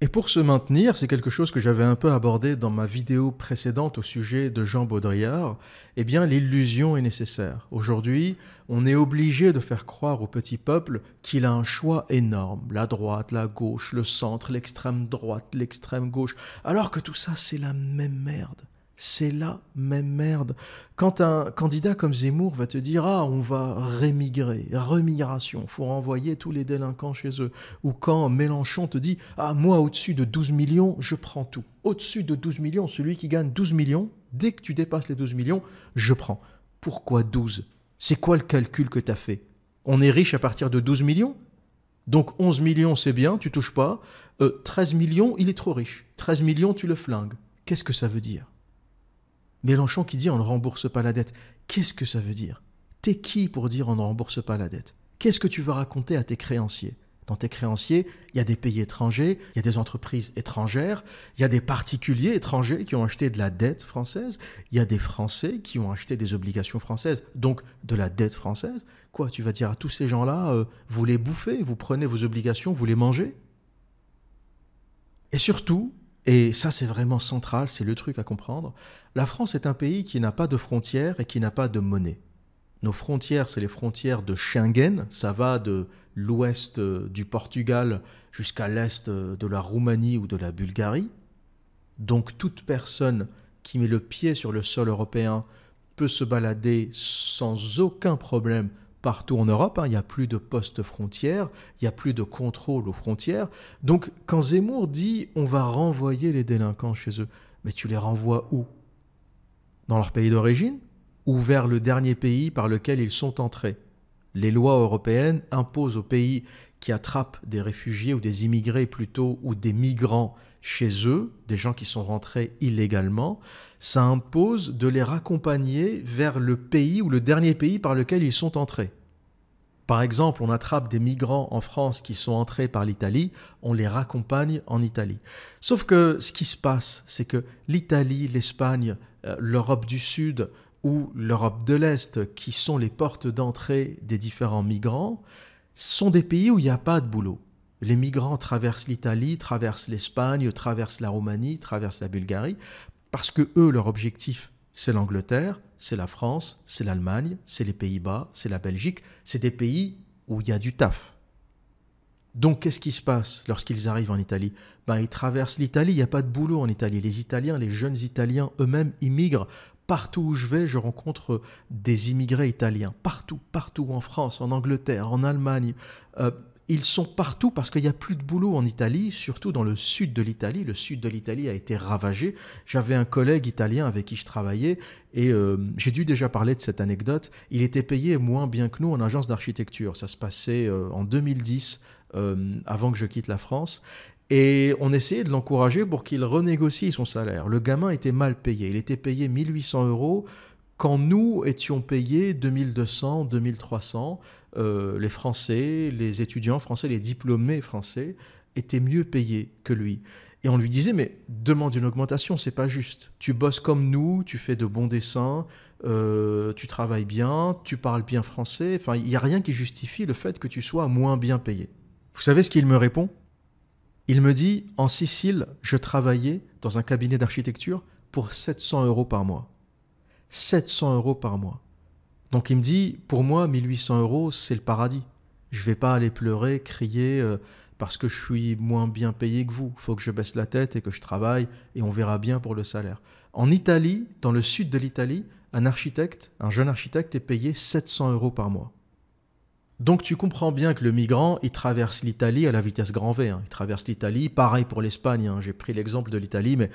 Et pour se maintenir, c'est quelque chose que j'avais un peu abordé dans ma vidéo précédente au sujet de Jean Baudrillard, eh bien l'illusion est nécessaire. Aujourd'hui, on est obligé de faire croire au petit peuple qu'il a un choix énorme, la droite, la gauche, le centre, l'extrême droite, l'extrême gauche, alors que tout ça c'est la même merde c'est la même merde. Quand un candidat comme Zemmour va te dire Ah, on va rémigrer, remigration, faut renvoyer tous les délinquants chez eux. Ou quand Mélenchon te dit Ah, moi, au-dessus de 12 millions, je prends tout. Au-dessus de 12 millions, celui qui gagne 12 millions, dès que tu dépasses les 12 millions, je prends. Pourquoi 12 C'est quoi le calcul que tu as fait? On est riche à partir de 12 millions? Donc 11 millions, c'est bien, tu touches pas. 13 euh, millions, il est trop riche. 13 millions, tu le flingues. Qu'est-ce que ça veut dire? Mélenchon qui dit on ne rembourse pas la dette. Qu'est-ce que ça veut dire? T'es qui pour dire on ne rembourse pas la dette? Qu'est-ce que tu veux raconter à tes créanciers? Dans tes créanciers, il y a des pays étrangers, il y a des entreprises étrangères, il y a des particuliers étrangers qui ont acheté de la dette française, il y a des Français qui ont acheté des obligations françaises, donc de la dette française. Quoi, tu vas dire à tous ces gens-là, euh, vous les bouffez, vous prenez vos obligations, vous les mangez? Et surtout, et ça, c'est vraiment central, c'est le truc à comprendre. La France est un pays qui n'a pas de frontières et qui n'a pas de monnaie. Nos frontières, c'est les frontières de Schengen, ça va de l'ouest euh, du Portugal jusqu'à l'est euh, de la Roumanie ou de la Bulgarie. Donc toute personne qui met le pied sur le sol européen peut se balader sans aucun problème partout en Europe. Hein. il n'y a plus de postes frontières, il n'y a plus de contrôle aux frontières. Donc quand Zemmour dit on va renvoyer les délinquants chez eux, mais tu les renvoies où? Dans leur pays d'origine ou vers le dernier pays par lequel ils sont entrés? Les lois européennes imposent aux pays qui attrapent des réfugiés ou des immigrés plutôt ou des migrants chez eux, des gens qui sont rentrés illégalement, ça impose de les raccompagner vers le pays ou le dernier pays par lequel ils sont entrés. Par exemple, on attrape des migrants en France qui sont entrés par l'Italie, on les raccompagne en Italie. Sauf que ce qui se passe, c'est que l'Italie, l'Espagne, euh, l'Europe du Sud ou l'Europe de l'Est, qui sont les portes d'entrée des différents migrants, sont des pays où il n'y a pas de boulot. Les migrants traversent l'Italie, traversent l'Espagne, traversent la Roumanie, traversent la Bulgarie, parce que eux, leur objectif, c'est l'Angleterre, c'est la France, c'est l'Allemagne, c'est les Pays-Bas, c'est la Belgique, c'est des pays où il y a du taf. Donc qu'est-ce qui se passe lorsqu'ils arrivent en Italie? Ben, Ils traversent l'Italie, il n'y a pas de boulot en Italie. Les Italiens, les jeunes Italiens eux-mêmes immigrent. Partout où je vais, je rencontre des immigrés italiens. Partout, partout, en France, en Angleterre, en Allemagne. Euh, ils sont partout parce qu'il n'y a plus de boulot en Italie, surtout dans le sud de l'Italie. Le sud de l'Italie a été ravagé. J'avais un collègue italien avec qui je travaillais et euh, j'ai dû déjà parler de cette anecdote. Il était payé moins bien que nous en agence d'architecture. Ça se passait euh, en 2010, euh, avant que je quitte la France. Et on essayait de l'encourager pour qu'il renégocie son salaire. Le gamin était mal payé. Il était payé 1800 euros quand nous étions payés 2200, 2300. Euh, les Français, les étudiants français, les diplômés français étaient mieux payés que lui. Et on lui disait, mais demande une augmentation, c'est pas juste. Tu bosses comme nous, tu fais de bons dessins, euh, tu travailles bien, tu parles bien français. Enfin, il n'y a rien qui justifie le fait que tu sois moins bien payé. Vous savez ce qu'il me répond? Il me dit, en Sicile, je travaillais dans un cabinet d'architecture pour 700 euros par mois. 700 euros par mois. Donc il me dit, pour moi, 1800 euros, c'est le paradis. Je vais pas aller pleurer, crier euh, parce que je suis moins bien payé que vous. Faut que je baisse la tête et que je travaille et on verra bien pour le salaire. En Italie, dans le sud de l'Italie, un architecte, un jeune architecte est payé 700 euros par mois. Donc tu comprends bien que le migrant, il traverse l'Italie à la vitesse grand V. Hein. Il traverse l'Italie, pareil pour l'Espagne. Hein. J'ai pris l'exemple de l'Italie, mais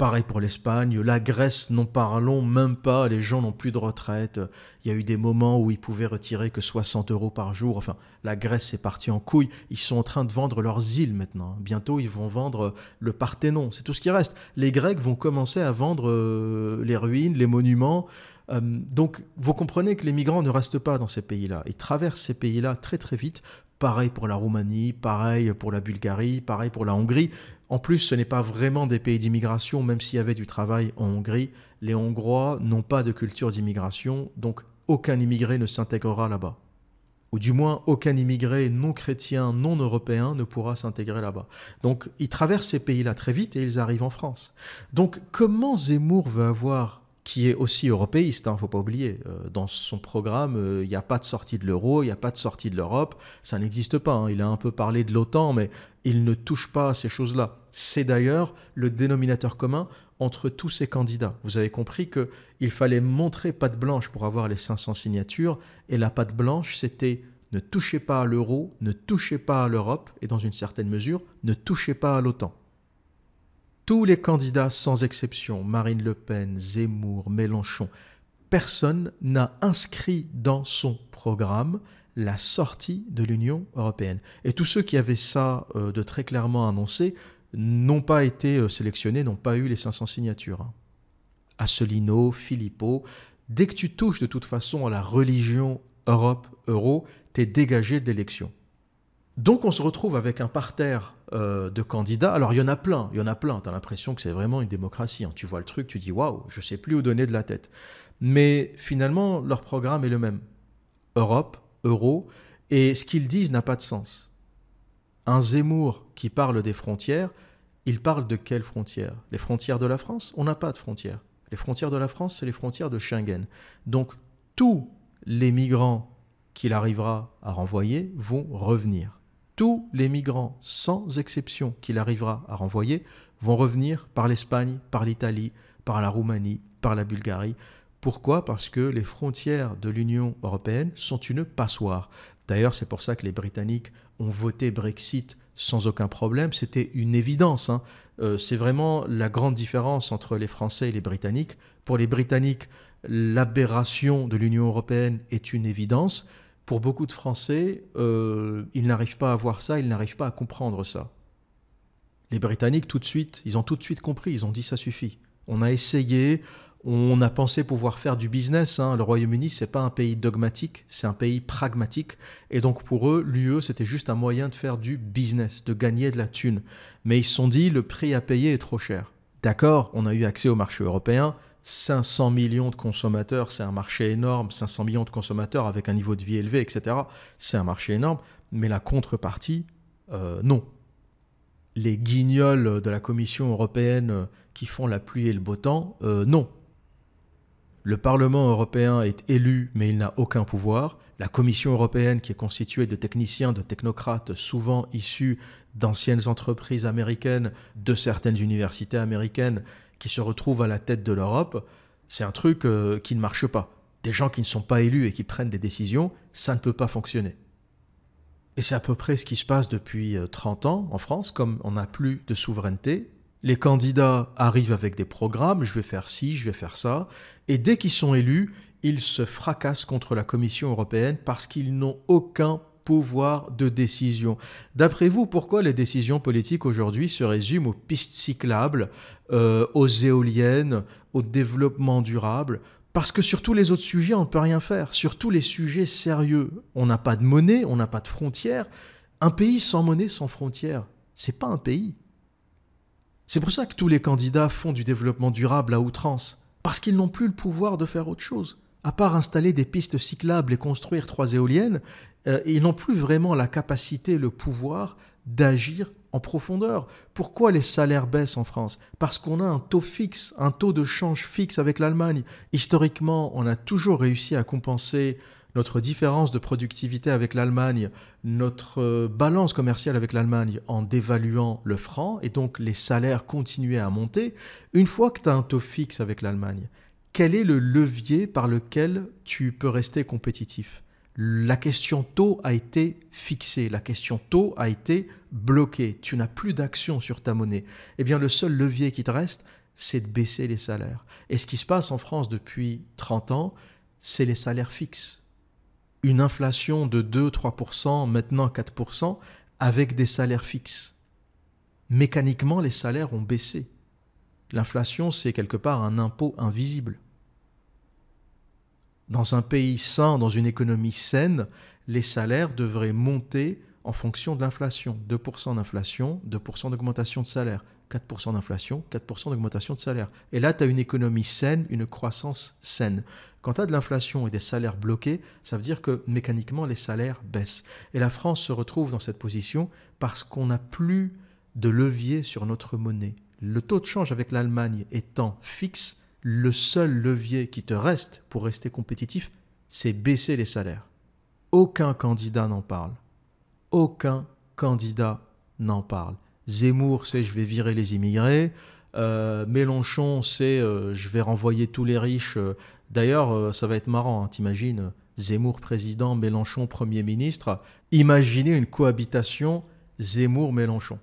Pareil pour l'Espagne, la Grèce, n'en parlons même pas, les gens n'ont plus de retraite. Il y a eu des moments où ils pouvaient retirer que 60 euros par jour. Enfin, la Grèce est partie en couille. Ils sont en train de vendre leurs îles maintenant. Bientôt, ils vont vendre le Parthénon. C'est tout ce qui reste. Les Grecs vont commencer à vendre euh, les ruines, les monuments. Euh, donc, vous comprenez que les migrants ne restent pas dans ces pays-là. Ils traversent ces pays-là très très vite. Pareil pour la Roumanie, pareil pour la Bulgarie, pareil pour la Hongrie. En plus, ce n'est pas vraiment des pays d'immigration, même s'il y avait du travail en Hongrie. Les Hongrois n'ont pas de culture d'immigration, donc aucun immigré ne s'intégrera là-bas. Ou du moins, aucun immigré non chrétien, non européen ne pourra s'intégrer là-bas. Donc, ils traversent ces pays-là très vite et ils arrivent en France. Donc, comment Zemmour veut avoir qui est aussi européiste, il hein, ne faut pas oublier. Euh, dans son programme, euh, il n'y a pas de sortie de l'euro, il n'y a pas de sortie de l'Europe, ça n'existe pas. Hein. Il a un peu parlé de l'OTAN, mais il ne touche pas à ces choses-là. C'est d'ailleurs le dénominateur commun entre tous ces candidats. Vous avez compris qu'il fallait montrer patte blanche pour avoir les 500 signatures, et la patte blanche, c'était ne touchez pas à l'euro, ne touchez pas à l'Europe, et dans une certaine mesure, ne touchez pas à l'OTAN. Tous les candidats sans exception, Marine Le Pen, Zemmour, Mélenchon, personne n'a inscrit dans son programme la sortie de l'Union européenne. Et tous ceux qui avaient ça euh, de très clairement annoncé n'ont pas été euh, sélectionnés, n'ont pas eu les 500 signatures. Hein. Asselineau, Philippot, dès que tu touches de toute façon à la religion Europe-Euro, tu es dégagé d'élection. Donc on se retrouve avec un parterre euh, de candidats. Alors il y en a plein, il y en a plein. Tu as l'impression que c'est vraiment une démocratie. Hein. Tu vois le truc, tu dis waouh, je sais plus où donner de la tête. Mais finalement, leur programme est le même. Europe, euro, et ce qu'ils disent n'a pas de sens. Un Zemmour qui parle des frontières, il parle de quelles frontières? Les frontières de la France? On n'a pas de frontières. Les frontières de la France, c'est les frontières de Schengen. Donc tous les migrants qu'il arrivera à renvoyer vont revenir tous les migrants, sans exception qu'il arrivera à renvoyer, vont revenir par l'Espagne, par l'Italie, par la Roumanie, par la Bulgarie. Pourquoi? Parce que les frontières de l'Union européenne sont une passoire. D'ailleurs, c'est pour ça que les Britanniques ont voté Brexit sans aucun problème. C'était une évidence. Hein. Euh, c'est vraiment la grande différence entre les Français et les Britanniques. Pour les Britanniques, l'aberration de l'Union européenne est une évidence pour beaucoup de Français, euh, ils n'arrivent pas à voir ça, ils n'arrivent pas à comprendre ça. Les Britanniques, tout de suite, ils ont tout de suite compris, ils ont dit ça suffit. On a essayé, On a pensé pouvoir faire du business. Hein. Le Royaume-Uni, c'est pas un pays dogmatique, c'est un pays pragmatique. Et donc pour eux, l'UE, c'était juste un moyen de faire du business, de gagner de la thune. Mais ils se sont dit, le prix à payer est trop cher. D'accord, on a eu accès au marché européen. 500 millions de consommateurs, c'est un marché énorme. 500 millions de consommateurs avec un niveau de vie élevé, etc. C'est un marché énorme. Mais la contrepartie, euh, non. Les guignols de la Commission européenne qui font la pluie et le beau temps, euh, non. Le Parlement européen est élu, mais il n'a aucun pouvoir. La Commission européenne, qui est constituée de techniciens, de technocrates, souvent issus d'anciennes entreprises américaines, de certaines universités américaines, qui se retrouvent à la tête de l'Europe, c'est un truc euh, qui ne marche pas. Des gens qui ne sont pas élus et qui prennent des décisions, ça ne peut pas fonctionner. Et c'est à peu près ce qui se passe depuis 30 euh, ans en France, comme on n'a plus de souveraineté, les candidats arrivent avec des programmes, je vais faire ci, je vais faire ça, et dès qu'ils sont élus, ils se fracassent contre la Commission européenne parce qu'ils n'ont aucun pouvoir de décision. D'après vous, pourquoi les décisions politiques aujourd'hui se résument aux pistes cyclables, euh, aux éoliennes, au développement durable? Parce que sur tous les autres sujets, on ne peut rien faire. Sur tous les sujets sérieux, on n'a pas de monnaie, on n'a pas de frontières. Un pays sans monnaie, sans frontières, c'est pas un pays. C'est pour ça que tous les candidats font du développement durable à outrance, parce qu'ils n'ont plus le pouvoir de faire autre chose. À part installer des pistes cyclables et construire trois éoliennes, euh, ils n'ont plus vraiment la capacité, le pouvoir d'agir en profondeur. Pourquoi les salaires baissent en France? Parce qu'on a un taux fixe, un taux de change fixe avec l'Allemagne. Historiquement, on a toujours réussi à compenser notre différence de productivité avec l'Allemagne, notre euh, balance commerciale avec l'Allemagne en dévaluant le franc, et donc les salaires continuaient à monter, une fois que tu as un taux fixe avec l'Allemagne, quel est le levier par lequel tu peux rester compétitif? La question taux a été fixée, la question taux a été bloquée, tu n'as plus d'action sur ta monnaie. Eh bien le seul levier qui te reste, c'est de baisser les salaires. Et ce qui se passe en France depuis 30 ans, c'est les salaires fixes une inflation de 2-3%, maintenant 4%, avec des salaires fixes. Mécaniquement, les salaires ont baissé. L'inflation, c'est quelque part un impôt invisible. Dans un pays sain, dans une économie saine, les salaires devraient monter en fonction de l'inflation. 2% d'inflation, 2% d'augmentation de salaire. 4% d'inflation, 4% d'augmentation de salaire. Et là, tu as une économie saine, une croissance saine. Quand tu as de l'inflation et des salaires bloqués, ça veut dire que mécaniquement, les salaires baissent. Et la France se retrouve dans cette position parce qu'on n'a plus de levier sur notre monnaie. Le taux de change avec l'Allemagne étant fixe, le seul levier qui te reste pour rester compétitif, c'est baisser les salaires. Aucun candidat n'en parle. Aucun candidat n'en parle. Zemmour, c'est je vais virer les immigrés. Euh, Mélenchon, c'est euh, je vais renvoyer tous les riches D'ailleurs, euh, ça va être marrant, hein, t'imagines, Zemmour président, Mélenchon Premier ministre. Imaginez une cohabitation Zemmour-Mélenchon.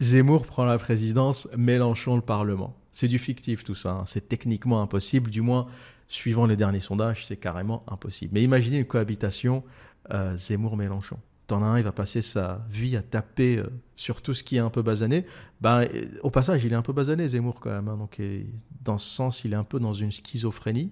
Zemmour prend la présidence, Mélenchon le Parlement. C'est du fictif tout ça, hein. c'est techniquement impossible, du moins suivant les derniers sondages, c'est carrément impossible. Mais imaginez une cohabitation Zemmour-Mélenchon. T'en as un, il va passer sa vie à taper euh, sur tout ce qui est un peu basané. Ben, au passage, il est un peu basané, Zemmour, quand même. Hein. donc, dans ce sens, il est un peu dans une schizophrénie.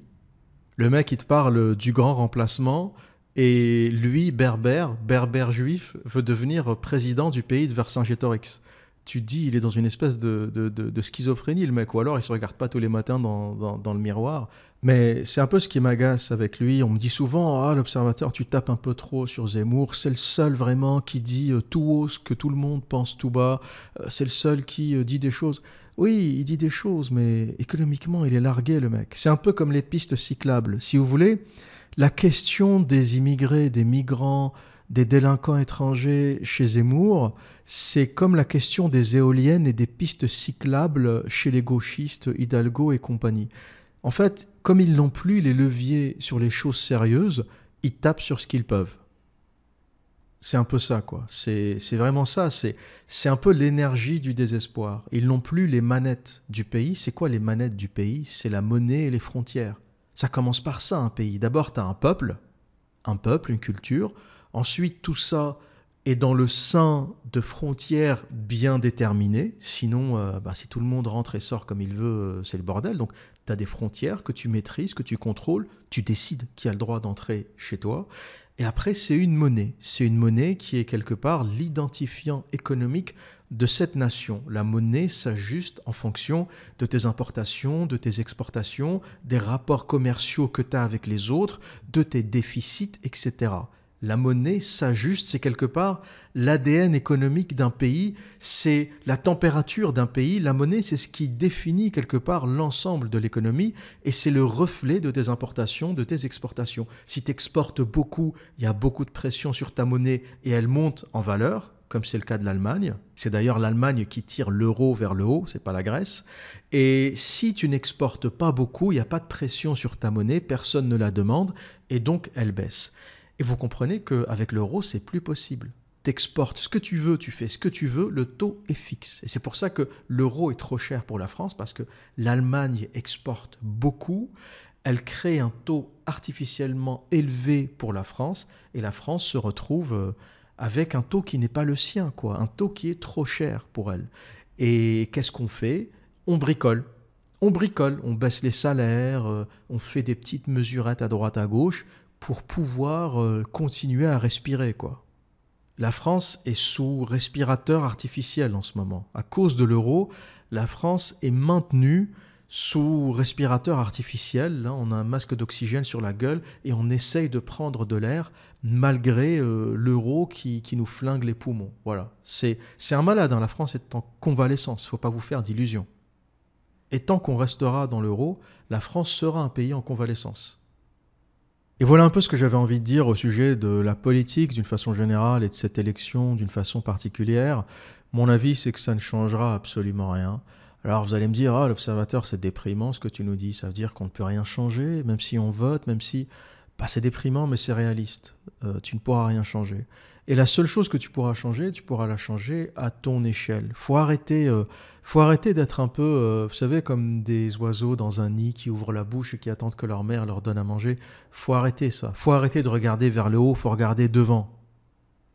Le mec, il te parle du grand remplacement, et lui, berbère, berbère juif, veut devenir président du pays de Vercingétorix. Tu dis, il est dans une espèce de, schizophrénie, le mec, ou alors il se regarde pas tous les matins dans, dans, le miroir. Mais c'est un peu ce qui m'agace avec lui. On me dit souvent, ah, l'observateur, tu tapes un peu trop sur Zemmour. C'est le seul vraiment qui dit euh, tout haut ce que tout le monde pense tout bas. Euh, c'est le seul qui euh, dit des choses. Oui, il dit des choses, mais économiquement, il est largué, le mec. C'est un peu comme les pistes cyclables. Si vous voulez, la question des immigrés, des migrants, des délinquants étrangers chez Zemmour, c'est comme la question des éoliennes et des pistes cyclables chez les gauchistes Hidalgo et compagnie. En fait, comme ils n'ont plus les leviers sur les choses sérieuses, ils tapent sur ce qu'ils peuvent. C'est un peu ça, quoi. C'est vraiment ça. C'est un peu l'énergie du désespoir. Ils n'ont plus les manettes du pays. C'est quoi les manettes du pays? C'est la monnaie et les frontières. Ça commence par ça, un pays. D'abord, tu as un peuple, un peuple, une culture. Ensuite, tout ça et dans le sein de frontières bien déterminées. Sinon, euh, bah, si tout le monde rentre et sort comme il veut, euh, c'est le bordel. Donc, tu as des frontières que tu maîtrises, que tu contrôles, tu décides qui a le droit d'entrer chez toi. Et après, c'est une monnaie. C'est une monnaie qui est quelque part l'identifiant économique de cette nation. La monnaie s'ajuste en fonction de tes importations, de tes exportations, des rapports commerciaux que tu as avec les autres, de tes déficits, etc. La monnaie s'ajuste, c'est quelque part l'ADN économique d'un pays, c'est la température d'un pays. La monnaie, c'est ce qui définit quelque part l'ensemble de l'économie et c'est le reflet de tes importations, de tes exportations. Si tu exportes beaucoup, il y a beaucoup de pression sur ta monnaie et elle monte en valeur, comme c'est le cas de l'Allemagne. C'est d'ailleurs l'Allemagne qui tire l'euro vers le haut, c'est pas la Grèce. Et si tu n'exportes pas beaucoup, il n'y a pas de pression sur ta monnaie, personne ne la demande et donc elle baisse. Et vous comprenez qu'avec l'euro, c'est plus possible. T'exportes ce que tu veux, tu fais ce que tu veux, le taux est fixe. Et c'est pour ça que l'euro est trop cher pour la France, parce que l'Allemagne exporte beaucoup, elle crée un taux artificiellement élevé pour la France, et la France se retrouve euh, avec un taux qui n'est pas le sien, quoi, un taux qui est trop cher pour elle. Et qu'est-ce qu'on fait? On bricole. On bricole, on baisse les salaires, euh, on fait des petites mesurettes à droite à gauche pour pouvoir euh, continuer à respirer quoi. La France est sous respirateur artificiel en ce moment. À cause de l'euro, la France est maintenue sous respirateur artificiel. Là, on a un masque d'oxygène sur la gueule et on essaye de prendre de l'air malgré euh, l'euro qui, qui, nous flingue les poumons. Voilà. C'est un malade. Hein. La France est en convalescence. Il faut pas vous faire d'illusions. Et tant qu'on restera dans l'euro, la France sera un pays en convalescence. Et voilà un peu ce que j'avais envie de dire au sujet de la politique d'une façon générale et de cette élection d'une façon particulière. Mon avis, c'est que ça ne changera absolument rien. Alors vous allez me dire, ah, l'observateur, c'est déprimant ce que tu nous dis, ça veut dire qu'on ne peut rien changer, même si on vote, même si... Bah, c'est déprimant, mais c'est réaliste. Euh, tu ne pourras rien changer. Et la seule chose que tu pourras changer, tu pourras la changer à ton échelle. Faut arrêter, euh, faut arrêter d'être un peu, euh, vous savez, comme des oiseaux dans un nid qui ouvrent la bouche et qui attendent que leur mère leur donne à manger. Faut arrêter ça. Faut arrêter de regarder vers le haut. Faut regarder devant.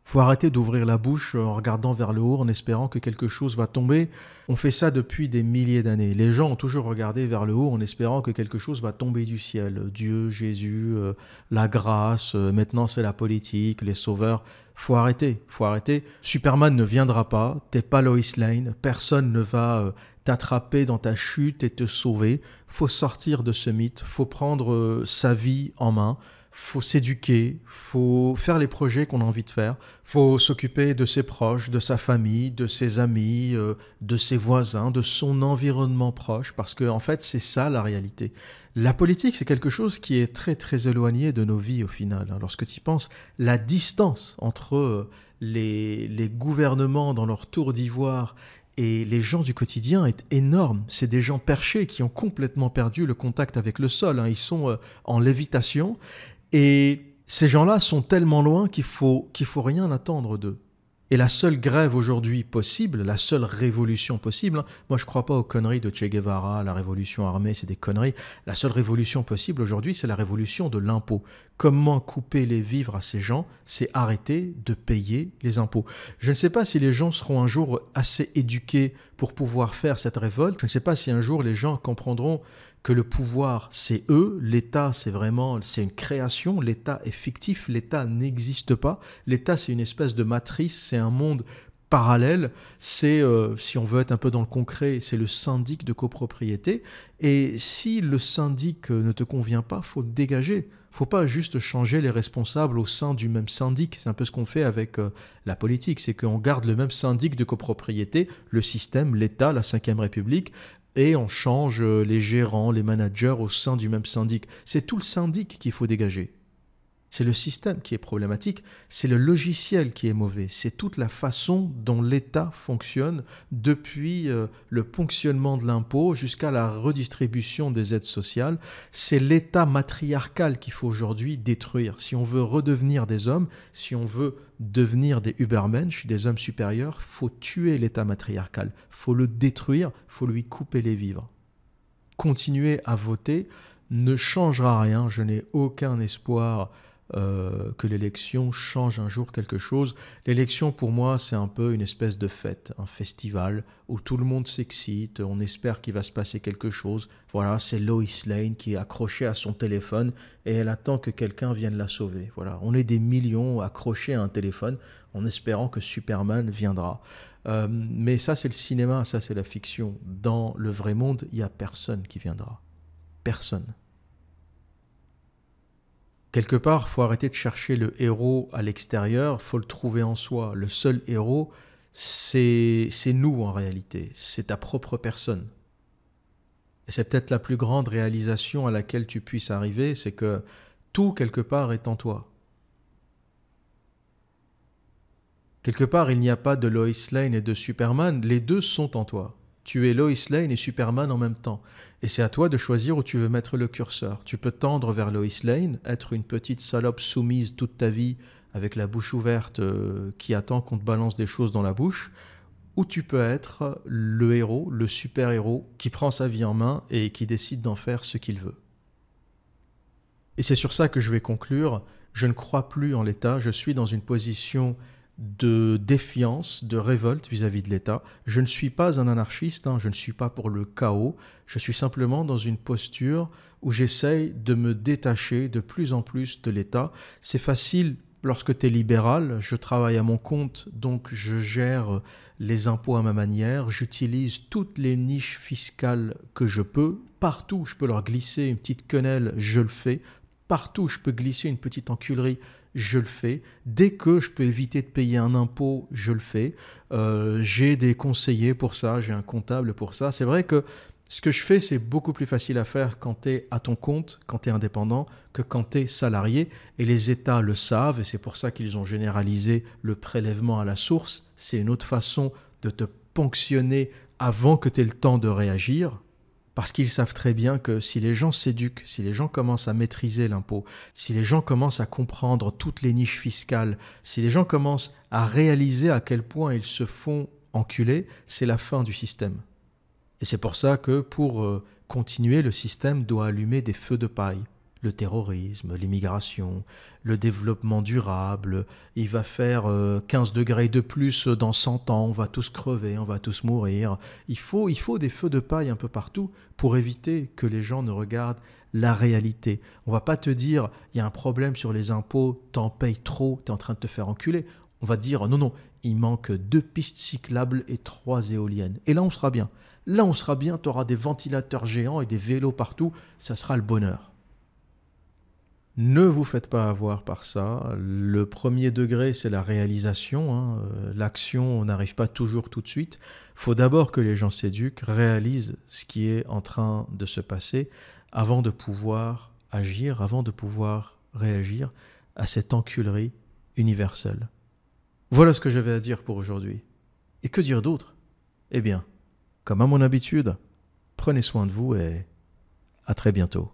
Faut arrêter d'ouvrir la bouche en regardant vers le haut en espérant que quelque chose va tomber. On fait ça depuis des milliers d'années. Les gens ont toujours regardé vers le haut en espérant que quelque chose va tomber du ciel. Dieu, Jésus, euh, la grâce, euh, maintenant c'est la politique, les sauveurs. Faut arrêter, faut arrêter. Superman ne viendra pas, t'es pas Lois Lane, personne ne va euh, t'attraper dans ta chute et te sauver. Faut sortir de ce mythe, faut prendre sa vie en main faut s'éduquer, faut faire les projets qu'on a envie de faire, faut s'occuper de ses proches, de sa famille, de ses amis, euh, de ses voisins, de son environnement proche, parce que en fait c'est ça la réalité. La politique c'est quelque chose qui est très très éloigné de nos vies au final. Hein. Lorsque tu y penses, la distance entre euh, les, les gouvernements dans leur tour d'ivoire et les gens du quotidien est énorme. C'est des gens perchés qui ont complètement perdu le contact avec le sol. Hein. Ils sont euh, en lévitation et ces gens-là sont tellement loin qu'il faut, qu'il faut rien attendre d'eux. Et la seule grève aujourd'hui possible, la seule révolution possible, hein, moi je ne crois pas aux conneries de Che Guevara, la révolution armée, c'est des conneries. La seule révolution possible aujourd'hui, c'est la révolution de l'impôt. Comment couper les vivres à ces gens C'est arrêter de payer les impôts. Je ne sais pas si les gens seront un jour assez éduqués pour pouvoir faire cette révolte. Je ne sais pas si un jour les gens comprendront que le pouvoir, c'est eux, l'État, c'est vraiment, c'est une création, l'État est fictif, l'État n'existe pas, l'État, c'est une espèce de matrice, c'est un monde parallèle, c'est, euh, si on veut être un peu dans le concret, c'est le syndic de copropriété, et si le syndic ne te convient pas, faut dégager. Faut pas juste changer les responsables au sein du même syndic. C'est un peu ce qu'on fait avec euh, la politique, c'est qu'on garde le même syndic de copropriété, le système, l'État, la Ve République, et on change euh, les gérants, les managers au sein du même syndic. C'est tout le syndic qu'il faut dégager. C'est le système qui est problématique, c'est le logiciel qui est mauvais, c'est toute la façon dont l'État fonctionne depuis euh, le ponctionnement de l'impôt jusqu'à la redistribution des aides sociales. C'est l'État matriarcal qu'il faut aujourd'hui détruire. Si on veut redevenir des hommes, si on veut devenir des Übermensch, des hommes supérieurs, faut tuer l'État matriarcal, faut le détruire, faut lui couper les vivres. Continuer à voter ne changera rien, je n'ai aucun espoir euh, que l'élection change un jour quelque chose. L'élection, pour moi, c'est un peu une espèce de fête, un festival où tout le monde s'excite, on espère qu'il va se passer quelque chose. Voilà, c'est Lois Lane qui est accrochée à son téléphone et elle attend que quelqu'un vienne la sauver. Voilà, on est des millions accrochés à un téléphone en espérant que Superman viendra. Euh, mais ça, c'est le cinéma, ça, c'est la fiction. Dans le vrai monde, il n'y a personne qui viendra. Personne. Quelque part, faut arrêter de chercher le héros à l'extérieur, faut le trouver en soi. Le seul héros, c'est nous en réalité, c'est ta propre personne. Et c'est peut-être la plus grande réalisation à laquelle tu puisses arriver, c'est que tout quelque part est en toi. Quelque part, il n'y a pas de Lois Lane et de Superman, les deux sont en toi. Tu es Lois Lane et Superman en même temps. Et c'est à toi de choisir où tu veux mettre le curseur. Tu peux tendre vers Lois Lane, être une petite salope soumise toute ta vie avec la bouche ouverte euh, qui attend qu'on te balance des choses dans la bouche, ou tu peux être le héros, le super-héros qui prend sa vie en main et qui décide d'en faire ce qu'il veut. Et c'est sur ça que je vais conclure. Je ne crois plus en l'État, je suis dans une position de défiance, de révolte vis-à-vis de l'État. Je ne suis pas un anarchiste, hein, je ne suis pas pour le chaos, je suis simplement dans une posture où j'essaye de me détacher de plus en plus de l'État. C'est facile lorsque tu es libéral, je travaille à mon compte, donc je gère les impôts à ma manière, j'utilise toutes les niches fiscales que je peux, partout je peux leur glisser une petite quenelle, je le fais, partout je peux glisser une petite enculerie, je le fais. Dès que je peux éviter de payer un impôt, je le fais. Euh, j'ai des conseillers pour ça, j'ai un comptable pour ça. C'est vrai que ce que je fais, c'est beaucoup plus facile à faire quand tu es à ton compte, quand tu es indépendant, que quand tu es salarié. Et les États le savent, et c'est pour ça qu'ils ont généralisé le prélèvement à la source. C'est une autre façon de te ponctionner avant que tu aies le temps de réagir parce qu'ils savent très bien que si les gens s'éduquent, si les gens commencent à maîtriser l'impôt, si les gens commencent à comprendre toutes les niches fiscales, si les gens commencent à réaliser à quel point ils se font enculer, c'est la fin du système. Et c'est pour ça que pour euh, continuer, le système doit allumer des feux de paille le terrorisme, l'immigration, le développement durable, il va faire 15 euh, degrés de plus dans 100 ans, on va tous crever, on va tous mourir. Il faut, il faut des feux de paille un peu partout pour éviter que les gens ne regardent la réalité. On va pas te dire, il y a un problème sur les impôts, t'en payes trop, tu es en train de te faire enculer. On va dire, non, non, il manque deux pistes cyclables et trois éoliennes. Et là, on sera bien. Là, on sera bien, tu auras des ventilateurs géants et des vélos partout, ça sera le bonheur. Ne vous faites pas avoir par ça. Le premier degré, c'est la réalisation. Hein. Euh, l'action, on n'arrive pas toujours tout de suite. Il faut d'abord que les gens s'éduquent, réalisent ce qui est en train de se passer avant de pouvoir agir, avant de pouvoir réagir à cette enculerie universelle. Voilà ce que j'avais à dire pour aujourd'hui. Et que dire d'autre? Eh bien, comme à mon habitude, prenez soin de vous et à très bientôt.